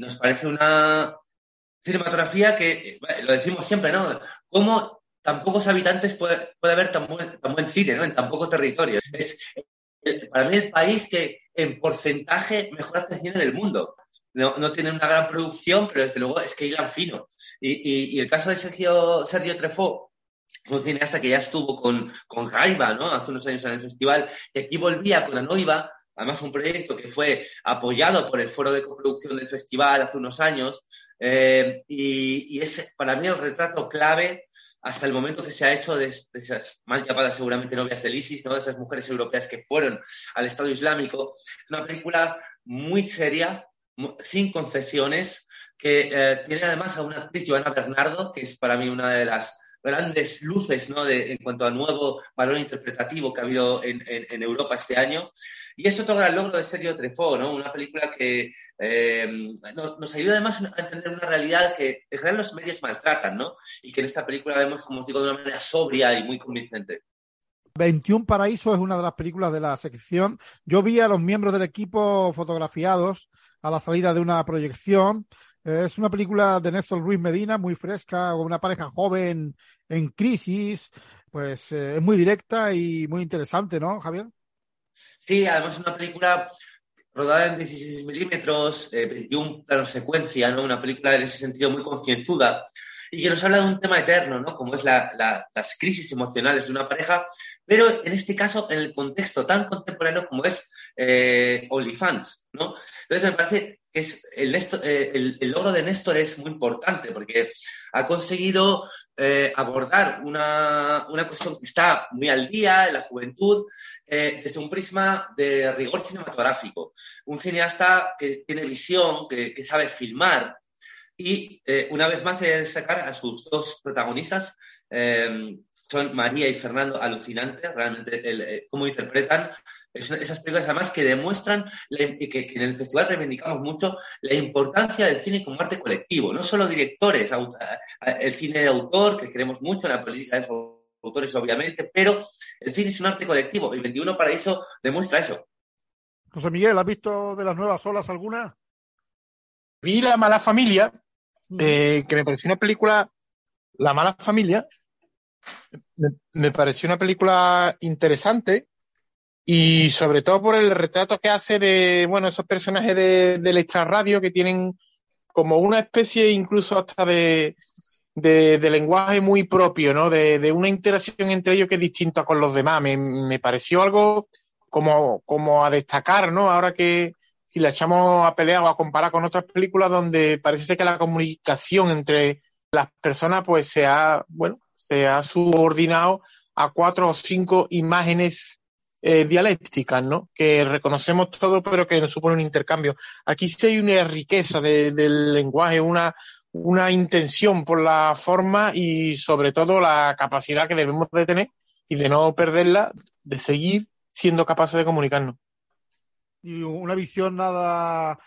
Speaker 4: nos parece una, cinematografía que, lo decimos siempre, ¿no? ¿Cómo tan pocos habitantes puede, haber tan buen, cine, ¿no? En tan pocos territorios. Es para mí el país que en porcentaje mejor hace cine del mundo. No, no, tiene una gran producción, pero desde luego es que hilan fino. Y, el caso de Sergio, Sergio Trefó, un cineasta que ya estuvo con, con Jaiba, ¿no? Hace unos años en el festival, y aquí volvía con la Noiva, además un proyecto que fue apoyado por el foro de coproducción del festival hace unos años, eh, y, es para mí el retrato clave hasta el momento que se ha hecho de, esas mal llamadas seguramente novias del ISIS, ¿no? de esas mujeres europeas que fueron al Estado Islámico. Es una película muy seria, sin concesiones, que eh, tiene además a una actriz, Joana Bernardo, que es para mí una de las grandes luces ¿no? de, en cuanto al nuevo valor interpretativo que ha habido en, en, Europa este año. Y es otro gran logro de Sergio Trefó, ¿no? una película que eh, nos ayuda además a entender una realidad que en general los medios maltratan, ¿no? y que en esta película vemos, como os digo, de una manera sobria y muy convincente.
Speaker 2: 21 Paraísos es una de las películas de la sección. Yo vi a los miembros del equipo fotografiados a la salida de una proyección es una película de Néstor Ruiz Medina, muy fresca, una pareja joven en crisis. Pues eh, es muy directa y muy interesante, ¿no, Javier?
Speaker 4: Sí, además es una película rodada en 16 milímetros, eh, 21 plano secuencia, ¿no? Una película en ese sentido muy concienzuda y que nos habla de un tema eterno, ¿no? Como es las crisis emocionales de una pareja, pero en este caso en el contexto tan contemporáneo como es eh, OnlyFans, ¿no? Entonces me parece que es eh, el, logro de Néstor es muy importante porque ha conseguido eh, abordar una, cuestión que está muy al día en la juventud desde un prisma de rigor cinematográfico. Un cineasta que tiene visión, que, sabe filmar y una vez más de sacar a sus dos protagonistas son María y Fernando alucinantes, realmente cómo interpretan esas películas además que demuestran que, en el festival reivindicamos mucho la importancia del cine como arte colectivo, no solo directores, el cine de autor, que queremos mucho, la política de autores obviamente, pero el cine es un arte colectivo y 21 Paraíso demuestra eso.
Speaker 2: José Miguel, ¿has visto de las nuevas olas alguna?
Speaker 3: Vi La Mala Familia, eh, que me pareció una película, La Mala Familia, me pareció una película interesante y sobre todo por el retrato que hace de, bueno, esos personajes de, del extrarradio que tienen como una especie incluso hasta de, de, lenguaje muy propio, ¿no? De, de, una interacción entre ellos que es distinta con los demás. Me, me pareció algo como, como a destacar, ¿no? Ahora que si la echamos a pelear o a comparar con otras películas donde parece ser que la comunicación entre las personas pues se ha, bueno, se ha subordinado a cuatro o cinco imágenes eh, dialécticas, ¿no? Que reconocemos todo, pero que nos supone un intercambio. Aquí sí hay una riqueza del lenguaje, una, una intención por la forma y sobre todo la capacidad que debemos de tener y de no perderla, de seguir siendo capaces de comunicarnos.
Speaker 2: Y una visión nada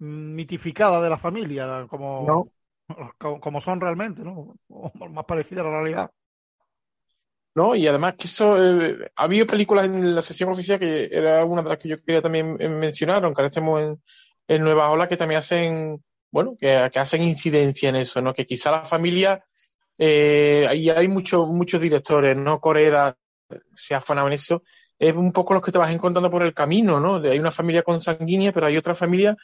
Speaker 2: mitificada de la familia, como, como, son realmente, ¿no? O más parecida a la realidad.
Speaker 3: ¿No? Y además que eso, eh, ha habido películas en la sesión oficial que era una de las que yo quería también eh, mencionar, aunque ahora estemos en, en Nueva Ola, que también hacen, bueno, que, que hacen incidencia en eso, ¿no? Que quizá la familia, eh, ahí hay muchos, muchos directores, ¿no? Coreda se afanaba en eso, es un poco los que te vas encontrando por el camino, ¿no? Hay una familia consanguínea, pero hay otra familia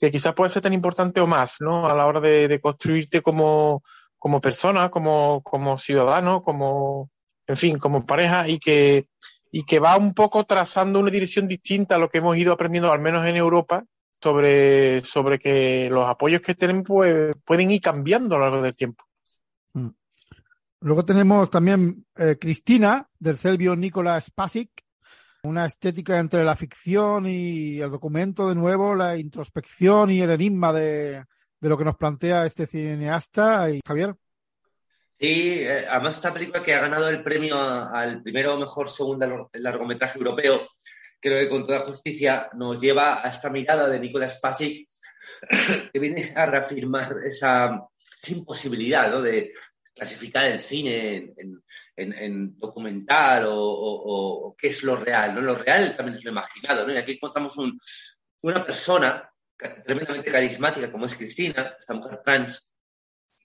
Speaker 3: que quizás puede ser tan importante o más, ¿no? A la hora de, de construirte como, como persona, como, como ciudadano, como, en fin, como pareja y que, y que va un poco trazando una dirección distinta a lo que hemos ido aprendiendo, al menos en Europa, sobre, sobre que los apoyos que tienen pues, pueden ir cambiando a lo largo del tiempo.
Speaker 2: Mm. Luego tenemos también eh, Cristina, del serbio Nikola Spasic, una estética entre la ficción y el documento, de nuevo, la introspección y el enigma de, de lo que nos plantea este cineasta. Y Javier.
Speaker 4: Sí, eh, además esta película que ha ganado el premio al primero mejor segundo largometraje europeo, creo que con toda justicia nos lleva a esta mirada de Nicolás Spasic que viene a reafirmar esa, esa imposibilidad ¿no? de clasificar el cine en, en, en documental o, o, o, qué es lo real. ¿no? Lo real también es lo imaginado. ¿no? Y aquí encontramos un, una persona tremendamente carismática como es Cristina, esta mujer trans,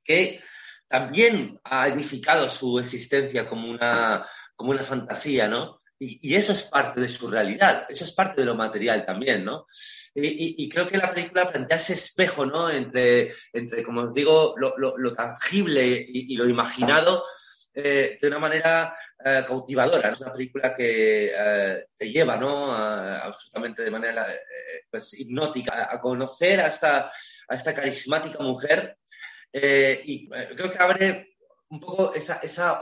Speaker 4: que también ha edificado su existencia como una, como una fantasía, ¿no? Y, eso es parte de su realidad, eso es parte de lo material también, ¿no? Y, creo que la película plantea ese espejo, ¿no? Entre, entre como os digo, lo, lo, tangible y, lo imaginado eh, de una manera eh, cautivadora. Es una película que eh, te lleva, ¿no? Absolutamente de manera pues, hipnótica a, conocer a a esta carismática mujer y creo que abre un poco esa, esa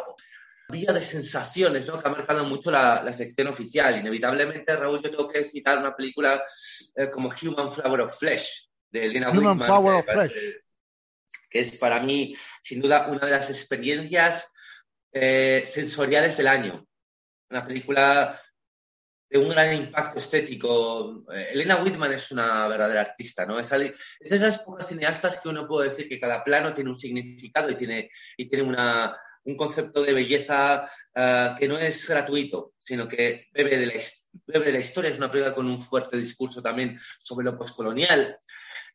Speaker 4: vía de sensaciones, ¿no? Que ha marcado mucho la, la, sección oficial. Inevitablemente, Raúl, yo tengo que citar una película eh, como Human Flower of Flesh, de Elena
Speaker 2: Human
Speaker 4: Whitman,
Speaker 2: Flower of Flesh.
Speaker 4: Que es para mí, sin duda, una de las experiencias eh, sensoriales del año. Una película de un gran impacto estético. Elena Whitman es una verdadera artista, ¿no? Es, es esas pocas cineastas que uno puede decir que cada plano tiene un significado y tiene, y tiene una, un concepto de belleza uh, que no es gratuito, sino que bebe de, la, bebe de la historia. Es una película con un fuerte discurso también sobre lo postcolonial.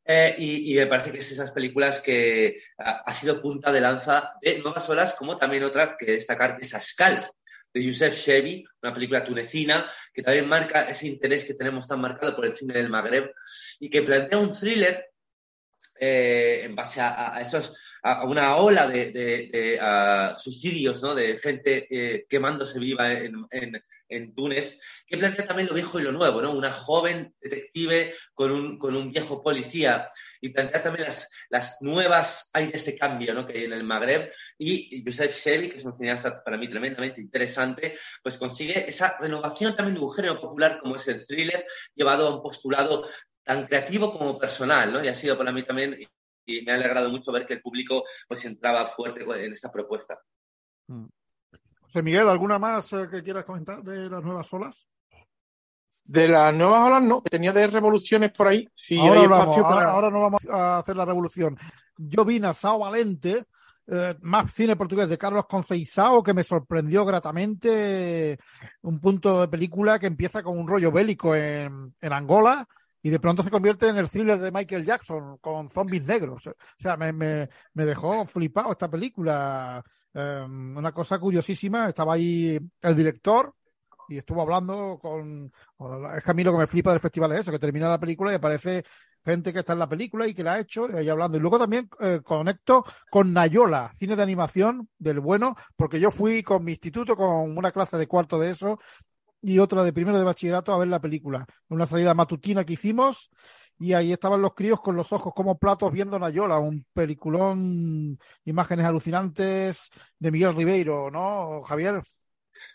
Speaker 4: Eh, y, y, me parece que es esas películas que ha, ha, sido punta de lanza de nuevas olas, como también otra que destacar, es Ascal, de Youssef Chevy, una película tunecina que también marca ese interés que tenemos tan marcado por el cine del Magreb y que plantea un thriller eh, en base a, a esos a una ola de, de, de suicidios, ¿no? de gente eh, quemándose viva en, en, en, Túnez, que plantea también lo viejo y lo nuevo, ¿no? una joven detective con un, con un viejo policía, y plantea también las, las nuevas aires de cambio ¿no? que hay en el Magreb, y Joseph Chevy, que es un cineasta para mí tremendamente interesante, pues consigue esa renovación también de un género popular como es el thriller, llevado a un postulado tan creativo como personal, ¿no? Y ha sido para mí también y me ha alegrado mucho ver que el público pues entraba fuerte en esta propuesta.
Speaker 2: Mm. José Miguel, ¿alguna más eh, que quieras comentar de las nuevas olas?
Speaker 3: De las nuevas olas no, tenía de revoluciones por ahí. Si
Speaker 2: ahora, para... no vamos a hacer la revolución. Yo vi Nassau Valente, eh, más cine portugués de Carlos Conceição, que me sorprendió gratamente. Un punto de película que empieza con un rollo bélico en, en Angola, y de pronto se convierte en el thriller de Michael Jackson con zombies negros. O sea, me, me, me dejó flipado esta película. Eh, una cosa curiosísima, estaba ahí el director y estuvo hablando con... Es que a mí lo que me flipa del festival es eso, que termina la película y aparece gente que está en la película y que la ha hecho, y ahí hablando. Y luego también eh, conecto con Nayola, cine de animación del bueno, porque yo fui con mi instituto con una clase de cuarto de eso y otra de primero de bachillerato a ver la película. Una salida matutina que hicimos y ahí estaban los críos con los ojos como platos viendo Nayola, un peliculón, imágenes alucinantes de Miguel Ribeiro, ¿no, Javier?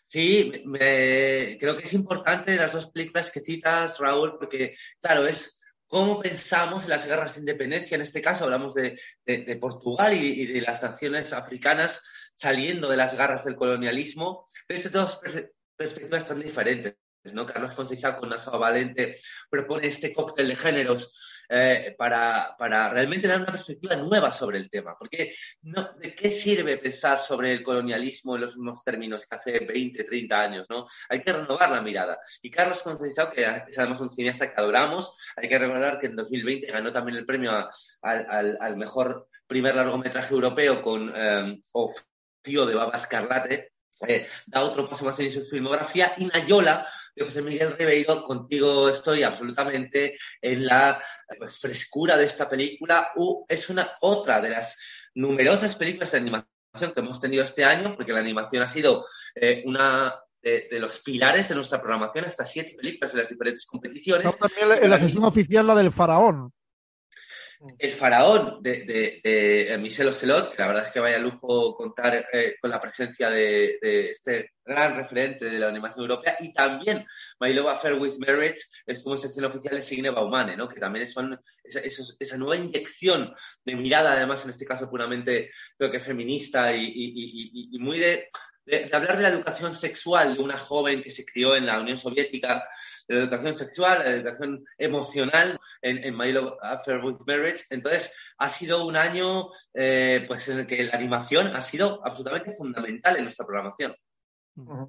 Speaker 4: Sí, me, creo que es importante las dos películas que citas, Raúl, porque, claro, es cómo pensamos en las guerras de independencia. En este caso hablamos de, de, Portugal y, y, de las naciones africanas saliendo de las garras del colonialismo. Desde dos perspectivas tan diferentes. Carlos Conceição con Nacho Valente propone este cóctel de géneros eh, para, para, realmente dar una perspectiva nueva sobre el tema. Porque no, ¿de qué sirve pensar sobre el colonialismo en los mismos términos que hace 20, 30 años? ¿no? Hay que renovar la mirada. Y Carlos Conceição, que es además un cineasta que adoramos, hay que recordar que en 2020 ganó también el premio al, al, mejor primer largometraje europeo con eh, de Baba Escarlate, eh, da otro paso más en su filmografía, y Nayola de José Miguel Ribeiro, contigo estoy absolutamente en la pues, frescura de esta película. es una otra de las numerosas películas de animación que hemos tenido este año, porque la animación ha sido eh, una de, los pilares de nuestra programación, hasta siete películas de las diferentes competiciones.
Speaker 2: también en la sesión oficial la del faraón.
Speaker 4: El faraón de, de, Michel Ocelot, que la verdad es que vaya lujo contar eh, con la presencia de, este gran referente de la animación europea, y también My Love Affair with Merit, es como sección oficial de Signe Baumane, ¿no? que también son esa, nueva inyección de mirada, además en este caso puramente creo que feminista y, muy de, hablar de la educación sexual de una joven que se crió en la Unión Soviética la educación sexual, la educación emocional en, en My Love Affair with Marriage. Entonces, ha sido un año eh, pues en el que la animación ha sido absolutamente fundamental en nuestra programación.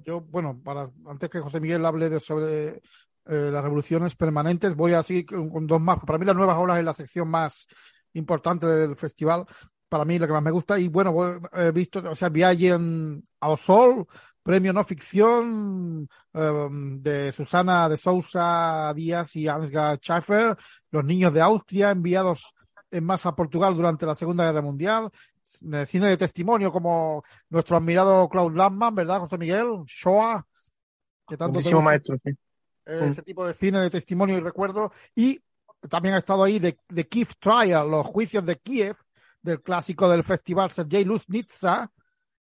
Speaker 2: Yo, bueno, para antes que José Miguel hable de, sobre eh, las revoluciones permanentes, voy a seguir con, dos más. Para mí, las nuevas olas es la sección más importante del festival. Para mí, la que más me gusta. Y bueno, he visto, o sea, Viaje en Sol, premio no ficción em, de Susana de Sousa Díaz y Ansgar Schaffer, Los niños de Austria enviados en masa a Portugal durante la Segunda Guerra Mundial, cine de testimonio como nuestro admirado Claude Landman, ¿verdad, José Miguel? Shoah,
Speaker 3: que tanto maestro,
Speaker 2: Ese tipo de cine de testimonio y recuerdo. Y también ha estado ahí de, de Kiev Trial, los juicios de Kiev, del clásico del festival Sergei Luznitsa,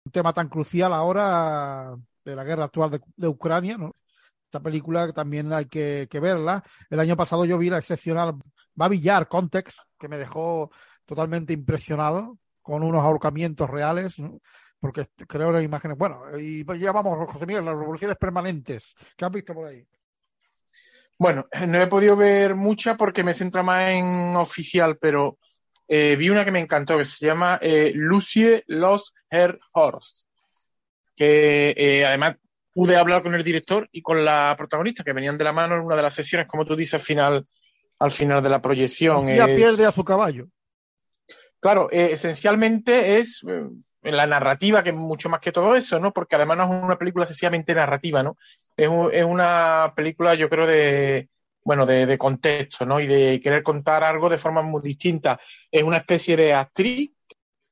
Speaker 2: un tema tan crucial ahora de la guerra actual de, Ucrania, ¿no? Esta película también hay que, verla. El año pasado yo vi la excepcional Babillar Context, que me dejó totalmente impresionado con unos ahorcamientos reales, porque creo las imágenes. Bueno, y ya vamos, José Miguel, las revoluciones permanentes. ¿Qué has visto por ahí?
Speaker 3: Bueno, no he podido ver mucha porque me centro más en oficial, pero eh, vi una que me encantó, que se llama eh, Lucie Lost Her Horse, que eh, además pude hablar con el director y con la protagonista, que venían de la mano en una de las sesiones, como tú dices, al final, al final de la proyección.
Speaker 2: Ya pierde a su caballo.
Speaker 3: Claro, esencialmente es la narrativa, que es mucho más que todo eso, ¿no? Porque además no es una película sencillamente narrativa, ¿no? Es, es una película, yo creo, de, bueno, de, contexto, ¿no? Y de querer contar algo de forma muy distinta. Es una especie de actriz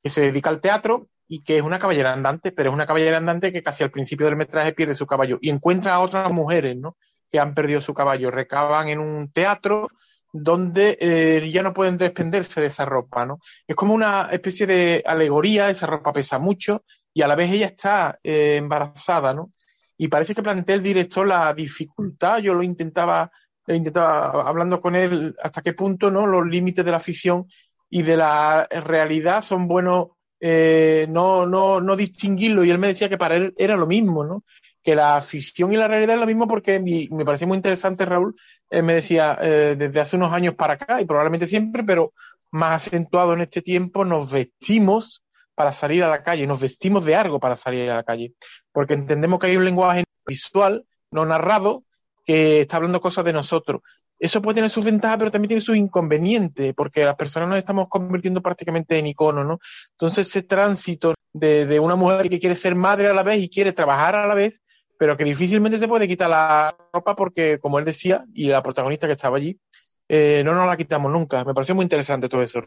Speaker 3: que se dedica al teatro y que es una caballera andante, pero es una caballera andante que casi al principio del metraje pierde su caballo y encuentra a otras mujeres, ¿no? Que han perdido su caballo. Recaban en un teatro donde eh, ya no pueden desprenderse de esa ropa, ¿no? Es como una especie de alegoría, esa ropa pesa mucho y a la vez ella está eh, embarazada, ¿no? Y parece que plantea el director la dificultad, yo lo intentaba he intentado, hablando con él, hasta qué punto ¿no? los límites de la ficción y de la realidad son buenos eh, no, no, no distinguirlo. Y él me decía que para él era lo mismo, ¿no? Que la ficción y la realidad es lo mismo porque me parecía muy interesante, Raúl. Él me decía eh, desde hace unos años para acá, y probablemente siempre, pero más acentuado en este tiempo, nos vestimos para salir a la calle, nos vestimos de algo para salir a la calle, porque entendemos que hay un lenguaje visual, no narrado, que está hablando cosas de nosotros. Eso puede tener sus ventajas, pero también tiene sus inconvenientes, porque las personas nos estamos convirtiendo prácticamente en iconos, ¿no? Entonces, ese tránsito de, una mujer que quiere ser madre a la vez y quiere trabajar a la vez, pero que difícilmente se puede quitar la ropa porque, como él decía, y la protagonista que estaba allí, eh, no nos la quitamos nunca. Me pareció muy interesante todo eso,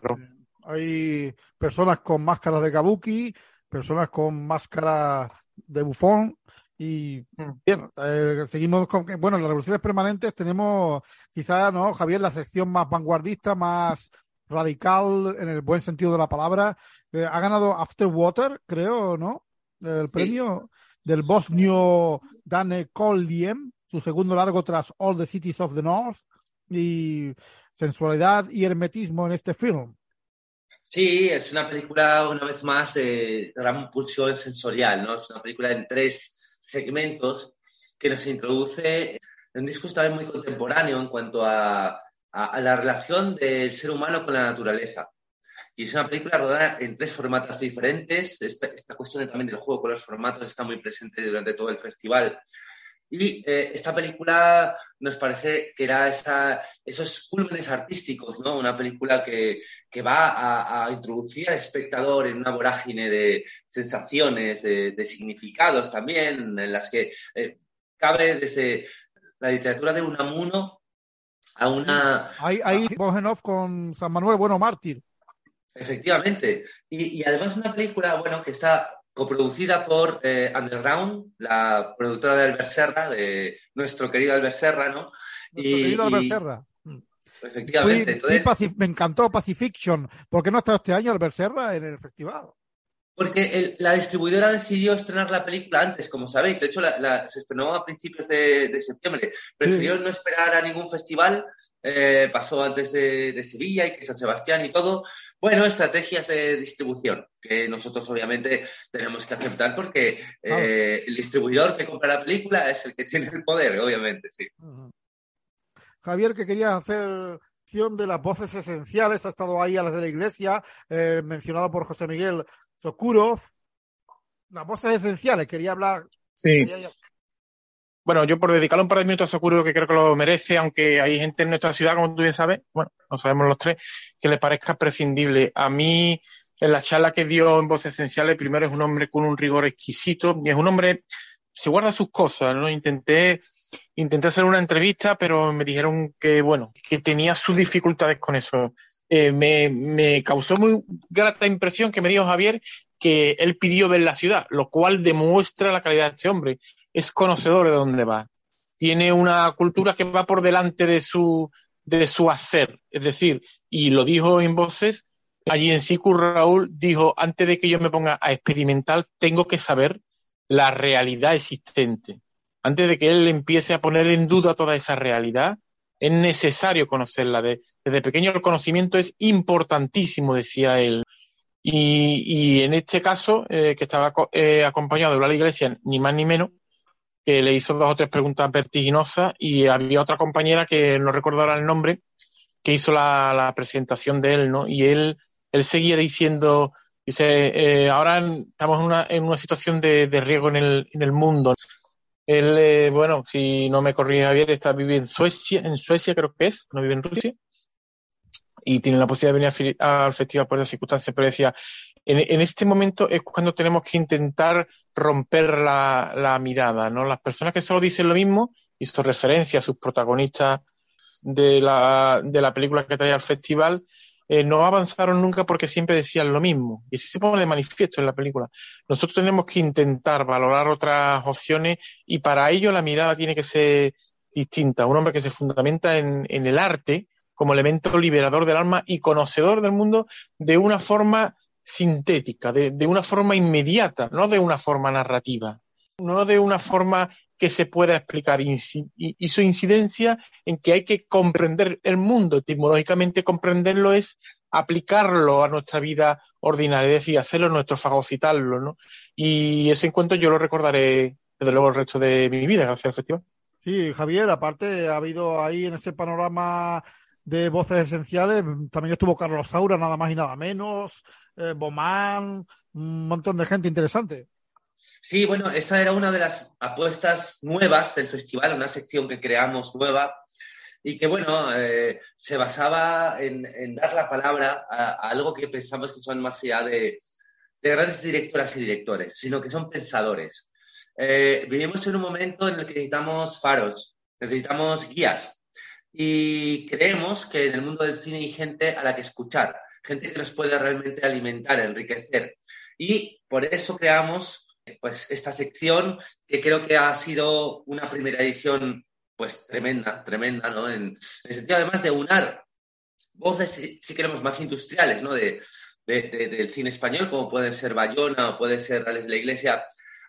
Speaker 2: Hay personas con máscaras de kabuki, personas con máscaras de bufón, y mm. bien, eh, seguimos con que, bueno, las revoluciones permanentes tenemos quizá, ¿no, Javier, la sección más vanguardista, más radical en el buen sentido de la palabra. Eh, ha ganado Afterwater, creo, ¿no? El premio del bosnio Dane Koldiem, su segundo largo tras All the Cities of the North, y sensualidad y hermetismo en este film.
Speaker 4: Sí, es una película, una vez más, de gran pulsión sensorial, ¿no? Es una película en tres segmentos que nos introduce un discurso también muy contemporáneo en cuanto a, la relación del ser humano con la naturaleza. Y es una película rodada en tres formatos diferentes. Esta, esta, cuestión también del juego con los formatos está muy presente durante todo el festival. Y eh, esta película nos parece que era esa, esos cúlmenes artísticos, ¿no? Una película que, que va a, introducir al espectador en una vorágine de sensaciones, de, significados también, en las que eh, cabe desde la literatura de Unamuno a una...
Speaker 2: Ahí, ahí con San Manuel Bueno Mártir.
Speaker 4: Efectivamente. Y, y además una película, bueno, que está coproducida por eh, Underground, la productora de Albert Serra, de nuestro querido Albert Serra, ¿no?
Speaker 2: Nuestro querido Albert Serra.
Speaker 4: Efectivamente.
Speaker 2: me encantó Pacifiction. ¿Por qué no ha estado este año Albert Serra en el festival?
Speaker 4: Porque la distribuidora decidió estrenar la película antes, como sabéis. De hecho, se estrenó a principios de, septiembre. Prefirió no esperar a ningún festival eh, pasó antes de, Sevilla y que San Sebastián y todo. Bueno, estrategias de distribución que nosotros obviamente tenemos que aceptar porque eh, el distribuidor que compra la película es el que tiene el poder, obviamente, sí.
Speaker 2: Javier, que quería hacer de las voces esenciales, ha estado ahí a las de la iglesia, eh, mencionado por José Miguel Sokurov. Las voces esenciales, quería hablar.
Speaker 3: Sí. Bueno, yo por dedicarle un par de minutos a Sakuro que creo que lo merece, aunque hay gente en nuestra ciudad, como tú bien sabes, bueno, no sabemos los tres, que le parezca prescindible. A mí, en la charla que dio en Voces Esenciales, primero es un hombre con un rigor exquisito y es un hombre, se guarda sus cosas, ¿no? Intenté, intenté hacer una entrevista, pero me dijeron que, bueno, que tenía sus dificultades con eso. Eh, me, me causó muy grata impresión que me dijo Javier que él pidió ver la ciudad, lo cual demuestra la calidad de este hombre es conocedor de dónde va. Tiene una cultura que va por delante de su, de su hacer. Es decir, y lo dijo en voces, allí en Siku Raúl dijo, antes de que yo me ponga a experimentar, tengo que saber la realidad existente. Antes de que él empiece a poner en duda toda esa realidad, es necesario conocerla. desde pequeño el conocimiento es importantísimo, decía él. Y, en este caso, eh, que estaba eh, acompañado de la iglesia, ni más ni menos, que le hizo dos o tres preguntas vertiginosas y había otra compañera que no recuerdo ahora el nombre, que hizo la, presentación de él, ¿no? Y él, él seguía diciendo, dice, eh, ahora estamos en una, en una situación de, riesgo en el, en el mundo. Él, eh, bueno, si no me corrige bien, está viviendo en Suecia, en Suecia creo que es, no vive en Rusia y tiene la posibilidad de venir al festival por esas circunstancias, pero decía, en, este momento es cuando tenemos que intentar romper la, mirada, ¿no? Las personas que solo dicen lo mismo, hizo referencia a sus protagonistas de la, de la película que traía al festival, eh, no avanzaron nunca porque siempre decían lo mismo. Y así se pone de manifiesto en la película. Nosotros tenemos que intentar valorar otras opciones y para ello la mirada tiene que ser distinta. Un hombre que se fundamenta en, en el arte como elemento liberador del alma y conocedor del mundo de una forma sintética, de, una forma inmediata, no de una forma narrativa, no de una forma que se pueda explicar y, su incidencia en que hay que comprender el mundo, etimológicamente comprenderlo es aplicarlo a nuestra vida ordinaria, es decir, hacerlo nuestro, fagocitarlo, ¿no? Y ese encuentro yo lo recordaré desde luego el resto de mi vida, gracias al festival.
Speaker 2: Sí, Javier, aparte ha habido ahí en ese panorama de voces esenciales. También estuvo Carlos Saura, nada más y nada menos, eh, Bomán, un montón de gente interesante.
Speaker 4: Sí, bueno, esta era una de las apuestas nuevas del festival, una sección que creamos nueva y que, bueno, eh, se basaba en, dar la palabra a, algo que pensamos que son más allá de, grandes directoras y directores, sino que son pensadores. Eh, vivimos en un momento en el que necesitamos faros, necesitamos guías, y creemos que en el mundo del cine hay gente a la que escuchar, gente que nos puede realmente alimentar, enriquecer. Y por eso creamos pues, esta sección que creo que ha sido una primera edición pues tremenda, tremenda, ¿no? En, el sentido además de unar voces, si, queremos, más industriales, ¿no? De, del cine español, como puede ser Bayona o puede ser La Iglesia,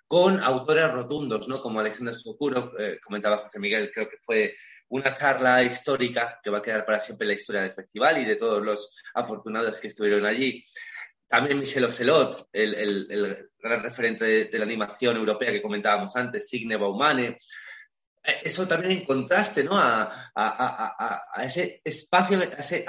Speaker 4: con autores rotundos, ¿no? Como Alexander Sokuro, eh, comentaba José Miguel, creo que fue una charla histórica que va a quedar para siempre la historia del festival y de todos los afortunados que estuvieron allí. También Michel Ocelot, el, gran referente de, la animación europea que comentábamos antes, Signe Baumane. eh, eso también en contraste ¿no? a, ese espacio, a ese,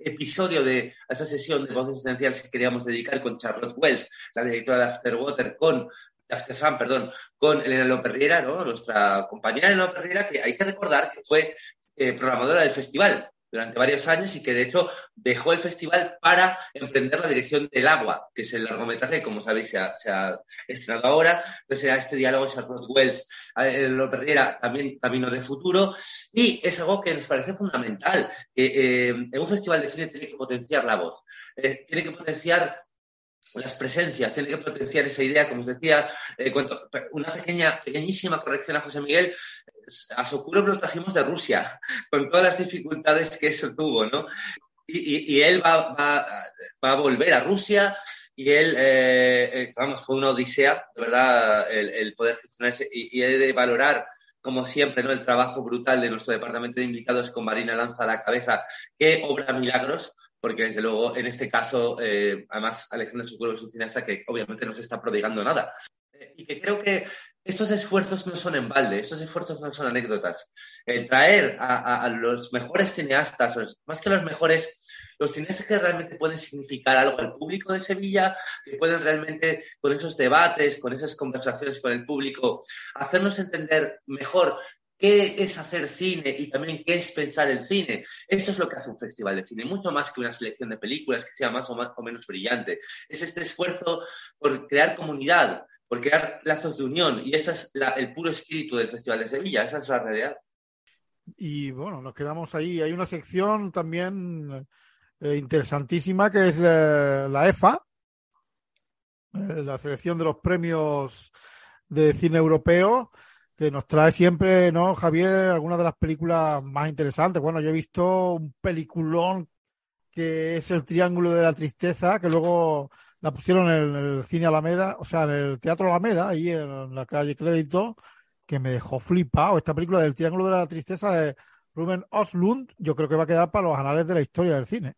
Speaker 4: episodio, de, a esa sesión de voces esenciales que queríamos dedicar con Charlotte Wells, la directora de Afterwater, con Sam, perdón, con Elena Loperriera, ¿no? nuestra compañera Elena Loperriera, que hay que recordar que fue eh, programadora del festival durante varios años y que de hecho dejó el festival para emprender la dirección del agua, que es el largometraje que como sabéis se ha, estrenado ahora. Entonces era este diálogo Charlotte Wells, eh, lo perdiera también Camino de Futuro y es algo que nos parece fundamental. Eh, en un festival de cine tiene que potenciar la voz, eh, tiene que potenciar las presencias, tiene que potenciar esa idea, como os decía, una pequeña, pequeñísima corrección a José Miguel, a Sokurov lo trajimos de Rusia, con todas las dificultades que eso tuvo, ¿no? Y, él va, a volver a Rusia y él, eh, eh, vamos, fue una odisea, de verdad, el, poder gestionarse y, y he de valorar como siempre, ¿no? el trabajo brutal de nuestro departamento de invitados con Marina Lanza a la cabeza, que obra milagros, porque desde luego en este caso, eh, además Alexander Sokurov es un cineasta que obviamente no se está prodigando nada. y que creo que estos esfuerzos no son en balde, estos esfuerzos no son anécdotas. El traer a, los mejores cineastas, más que los mejores, los cineastas que realmente pueden significar algo al público de Sevilla, que pueden realmente, con esos debates, con esas conversaciones con el público, hacernos entender mejor qué es hacer cine y también qué es pensar en cine. Eso es lo que hace un festival de cine, mucho más que una selección de películas que sea más o, más, o menos brillante. Es este esfuerzo por crear comunidad, por crear lazos de unión. Y ese es el puro espíritu del Festival de Sevilla, esa es la realidad.
Speaker 2: Y bueno, nos quedamos ahí. Hay una sección también eh, interesantísima que es eh, la EFA, eh, la selección de los premios de cine europeo, que nos trae siempre, ¿no, Javier? Algunas de las películas más interesantes. Bueno, yo he visto un peliculón que es El Triángulo de la Tristeza, que luego la pusieron en el cine Alameda, o sea, en el Teatro Alameda, ahí en la calle Crédito, que me dejó flipado. Esta película del Triángulo de la Tristeza de Ruben Oslund, yo creo que va a quedar para los anales de la historia del cine.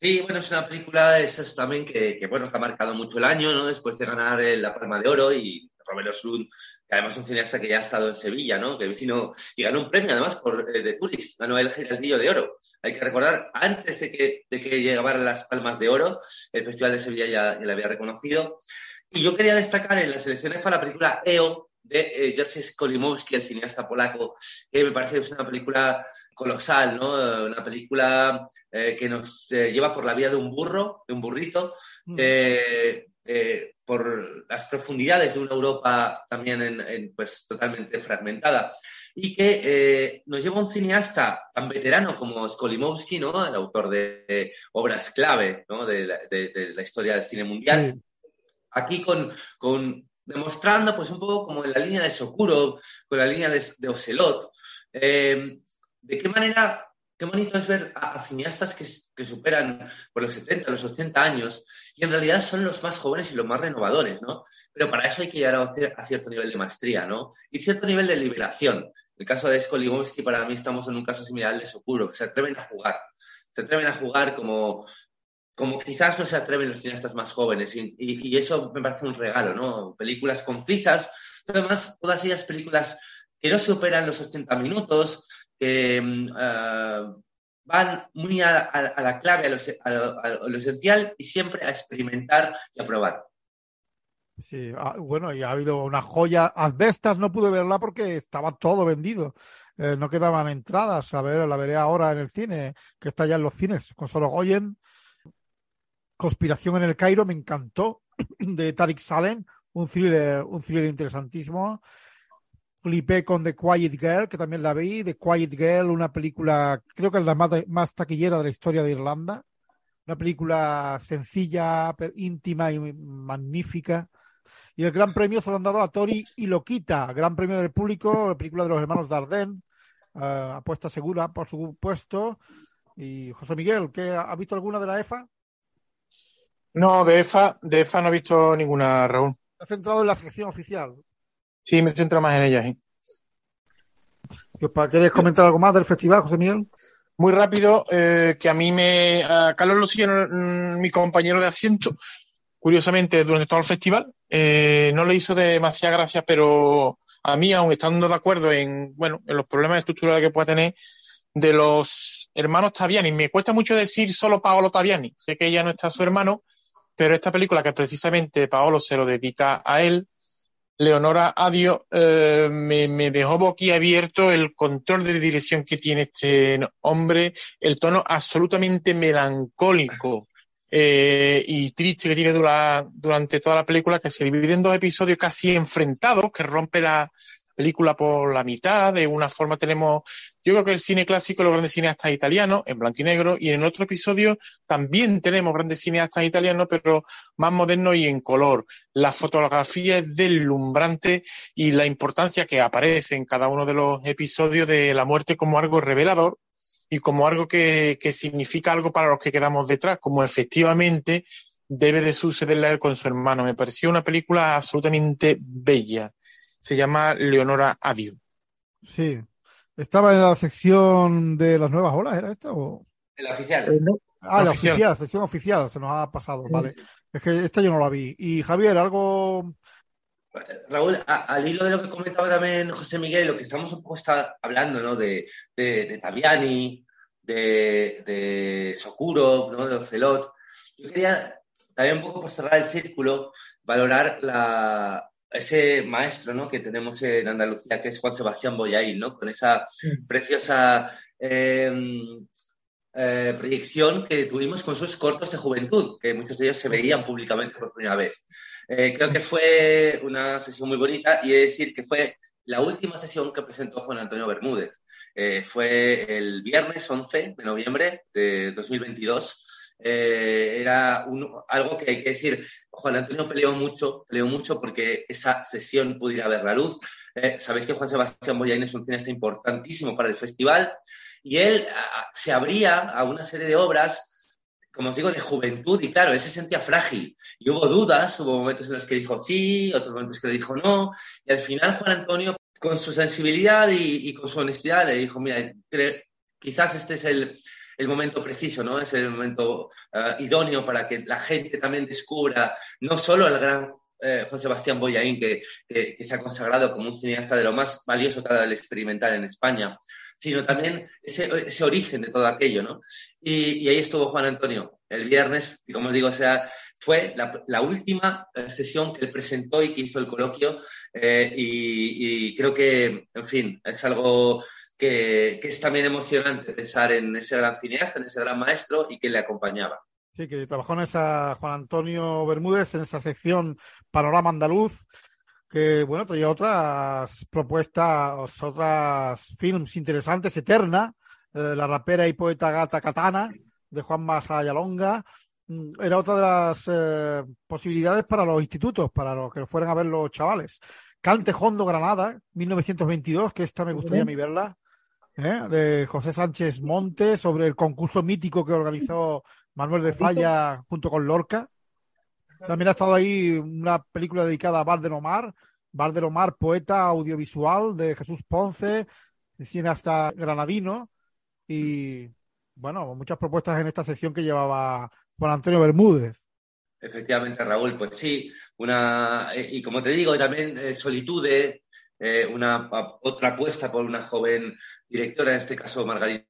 Speaker 4: Sí, bueno, es una película esa también que, que, bueno, que ha marcado mucho el año, ¿no? Después de ganar la Palma de Oro y Robert Oslund, que además es un cineasta que ya ha estado en Sevilla, ¿no? Que vino y ganó un premio además por The eh, Tourist, ganó el Giraldillo de Oro. Hay que recordar, antes de que, de que llegaran las Palmas de Oro, el Festival de Sevilla ya, ya la había reconocido. Y yo quería destacar en la selección EFA la película EO de eh, Jerzy Skolimowski, el cineasta polaco, que me parece que es una película colosal, ¿no? Una película eh, que nos lleva por la vida de un burro, de un burrito, mm. Eh, por las profundidades de una Europa también en, pues, totalmente fragmentada y que eh, nos lleva un cineasta tan veterano como Skolimowski, ¿no? el autor de, obras clave ¿no? de, la, historia del cine mundial, aquí con, con, demostrando pues un poco como en la línea de Sokurov, con la línea de, Ocelot, eh, de qué manera qué bonito es ver a, cineastas que, superan por los 70, los 80 años y en realidad son los más jóvenes y los más renovadores, ¿no? Pero para eso hay que llegar a, cierto nivel de maestría, ¿no? Y cierto nivel de liberación. El caso de Skolimowski, para mí estamos en un caso similar de Sokuro, que se atreven a jugar. Se atreven a jugar como, como quizás no se atreven los cineastas más jóvenes. Y, eso me parece un regalo, ¿no? Películas concisas, además todas ellas películas que no superan los 80 minutos, que mm, ah, van muy a, la clave, a lo, esencial y siempre a experimentar y a probar.
Speaker 2: Sí, ah, bueno, y ha habido una joya. Asbestas no pude verla porque estaba todo vendido. Eh, no quedaban entradas. A ver, la veré ahora en el cine, que está ya en los cines, con solo Goyen. Conspiración en el Cairo, me encantó, de Tariq Salem, un thriller, un thriller interesantísimo flipé con The Quiet Girl, que también la vi. The Quiet Girl, una película, creo que es la más, taquillera de la historia de Irlanda. Una película sencilla, íntima y magnífica. Y el gran premio se lo han dado a Tori y Loquita, gran premio del público, la película de los hermanos Dardenne, uh, apuesta segura, por supuesto. Y José Miguel, ¿qué, ¿ha visto alguna de la EFA?
Speaker 3: No, de EFA, de EFA no he visto ninguna, Raúl.
Speaker 2: ha centrado en la sección oficial.
Speaker 3: Sí, me centro más en ella, sí.
Speaker 2: ¿Quieres comentar algo más del festival, José Miguel?
Speaker 3: Muy rápido, eh, que a mí me. A Carlos Lucía, mm, mi compañero de asiento, curiosamente, durante todo el festival, eh, no le hizo demasiada gracia, pero a mí, aun estando de acuerdo en, bueno, en los problemas estructurales que pueda tener, de los hermanos Taviani. Me cuesta mucho decir solo Paolo Taviani. Sé que ella no está su hermano, pero esta película que precisamente Paolo se lo dedica a él, Leonora Adio, eh, me, me, dejó boquiabierto el control de dirección que tiene este hombre, el tono absolutamente melancólico eh, y triste que tiene dura, durante toda la película, que se divide en dos episodios casi enfrentados, que rompe la, película por la mitad, de una forma tenemos, yo creo que el cine clásico, los grandes cineastas italianos, en blanco y negro, y en otro episodio también tenemos grandes cineastas italianos, pero más modernos y en color. La fotografía es deslumbrante y la importancia que aparece en cada uno de los episodios de la muerte como algo revelador y como algo que, que significa algo para los que quedamos detrás, como efectivamente debe de sucederle con su hermano. Me pareció una película absolutamente bella se llama Leonora Adio.
Speaker 2: Sí. ¿Estaba en la sección de las nuevas olas, era esta o?
Speaker 4: En la oficial. Eh,
Speaker 2: ah, la oficial. oficial, sección oficial, se nos ha pasado, vale. Es que esta yo no la vi. Y Javier, algo
Speaker 4: Raúl, al hilo de lo que comentaba también José Miguel, lo que estamos un poco hablando, ¿no? De, de, de Taviani, de, de Socuro, ¿no? De Ocelot. Yo quería también un poco por cerrar el círculo, valorar la, ese maestro ¿no? que tenemos en Andalucía, que es Juan Sebastián Boyaín, ¿no? con esa preciosa em, eh, proyección que tuvimos con sus cortos de juventud, que muchos de ellos se veían públicamente por primera vez. Eh, creo que fue una sesión muy bonita y he de decir que fue la última sesión que presentó Juan Antonio Bermúdez. Eh, fue el viernes 11 de noviembre de 2022 eh, era algo que hay que decir. Juan Antonio peleó mucho, peleó mucho porque esa sesión pudiera ver la luz. Eh, sabéis que Juan Sebastián Boyain es un cineasta importantísimo para el festival y él se abría a una serie de obras como os digo, de juventud, y claro, él se sentía frágil. Y hubo dudas, hubo momentos en los que dijo sí, otros momentos que le dijo no, y al final Juan Antonio, con su sensibilidad y, y con su honestidad, le dijo, mira, quizás este es el, el momento preciso, ¿no? Es el momento uh, idóneo para que la gente también descubra no solo al gran eh, Juan Sebastián Boyaín, que, que, que, se ha consagrado como un cineasta de lo más valioso que ha dado el experimental en España, sino también ese, ese origen de todo aquello, ¿no? Y, y, ahí estuvo Juan Antonio el viernes, y como os digo, o sea, fue la, la última eh, sesión que él presentó y que hizo el coloquio, eh, y, y, creo que, en fin, es algo que, es también emocionante pensar en ese gran cineasta, en ese gran maestro y que le acompañaba.
Speaker 2: Sí, que trabajó en esa Juan Antonio Bermúdez, en esa sección Panorama Andaluz, que bueno, traía otras propuestas, otras films interesantes, Eterna, eh, La rapera y poeta gata Katana, de Juan Masayalonga, mm, era otra de las eh, posibilidades para los institutos, para los que fueran a ver los chavales. Cante Hondo Granada, 1922, que esta me gustaría a mí verla. ¿Eh? de José Sánchez Montes sobre el concurso mítico que organizó Manuel de Falla junto con Lorca. También ha estado ahí una película dedicada a Bar de Omar, Bar de Omar, poeta audiovisual de Jesús Ponce, hasta granadino, y bueno, muchas propuestas en esta sección que llevaba Juan Antonio Bermúdez.
Speaker 4: Efectivamente, Raúl, pues sí, una, eh, y como te digo, también eh, Solitude, eh, una, otra apuesta por una joven directora, en este caso Margarita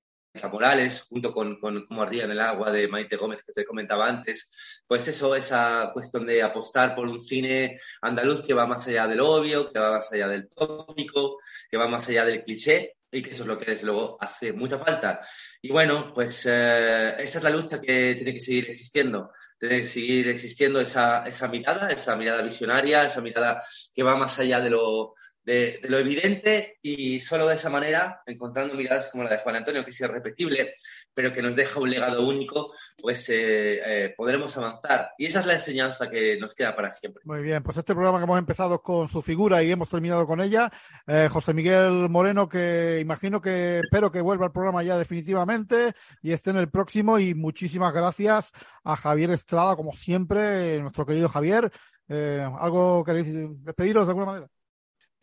Speaker 4: Morales, junto con, con Como Ardía en el Agua de Maite Gómez, que te comentaba antes. Pues eso, esa cuestión de apostar por un cine andaluz que va más allá del obvio, que va más allá del tópico, que va más allá del cliché, y que eso es lo que desde luego hace mucha falta. Y bueno, pues eh, esa es la lucha que tiene que seguir existiendo. Tiene que seguir existiendo esa, esa mirada, esa mirada visionaria, esa mirada que va más allá de lo, de, de, lo evidente y solo de esa manera, encontrando miradas como la de Juan Antonio, que es irrepetible, pero que nos deja un legado único, pues eh, eh, podremos avanzar. Y esa es la enseñanza que nos queda para siempre.
Speaker 2: Muy bien, pues este programa que hemos empezado con su figura y hemos terminado con ella, eh, José Miguel Moreno, que imagino que espero que vuelva al programa ya definitivamente y esté en el próximo. Y muchísimas gracias a Javier Estrada, como siempre, nuestro querido Javier. Eh, ¿Algo queréis despediros de alguna manera?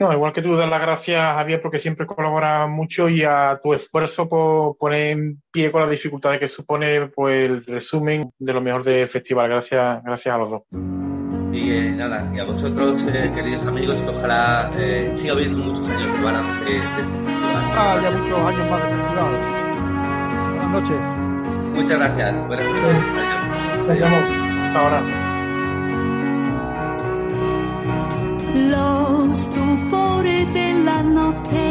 Speaker 3: No, igual que tú, dar las gracias, Javier, porque siempre colabora mucho y a tu esfuerzo por poner en pie con las dificultades que supone pues, el resumen de lo mejor del festival. Gracias, gracias a los dos.
Speaker 4: Y eh, nada, y a vosotros, eh, queridos amigos, que ojalá eh, siga habiendo muchos años de, de este festival.
Speaker 2: Ah, ya muchos años más de festival. Buenas noches.
Speaker 4: Muchas gracias. Buenas noches. Adiós.
Speaker 3: Hasta ahora.
Speaker 5: Lo stupore no te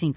Speaker 7: 25.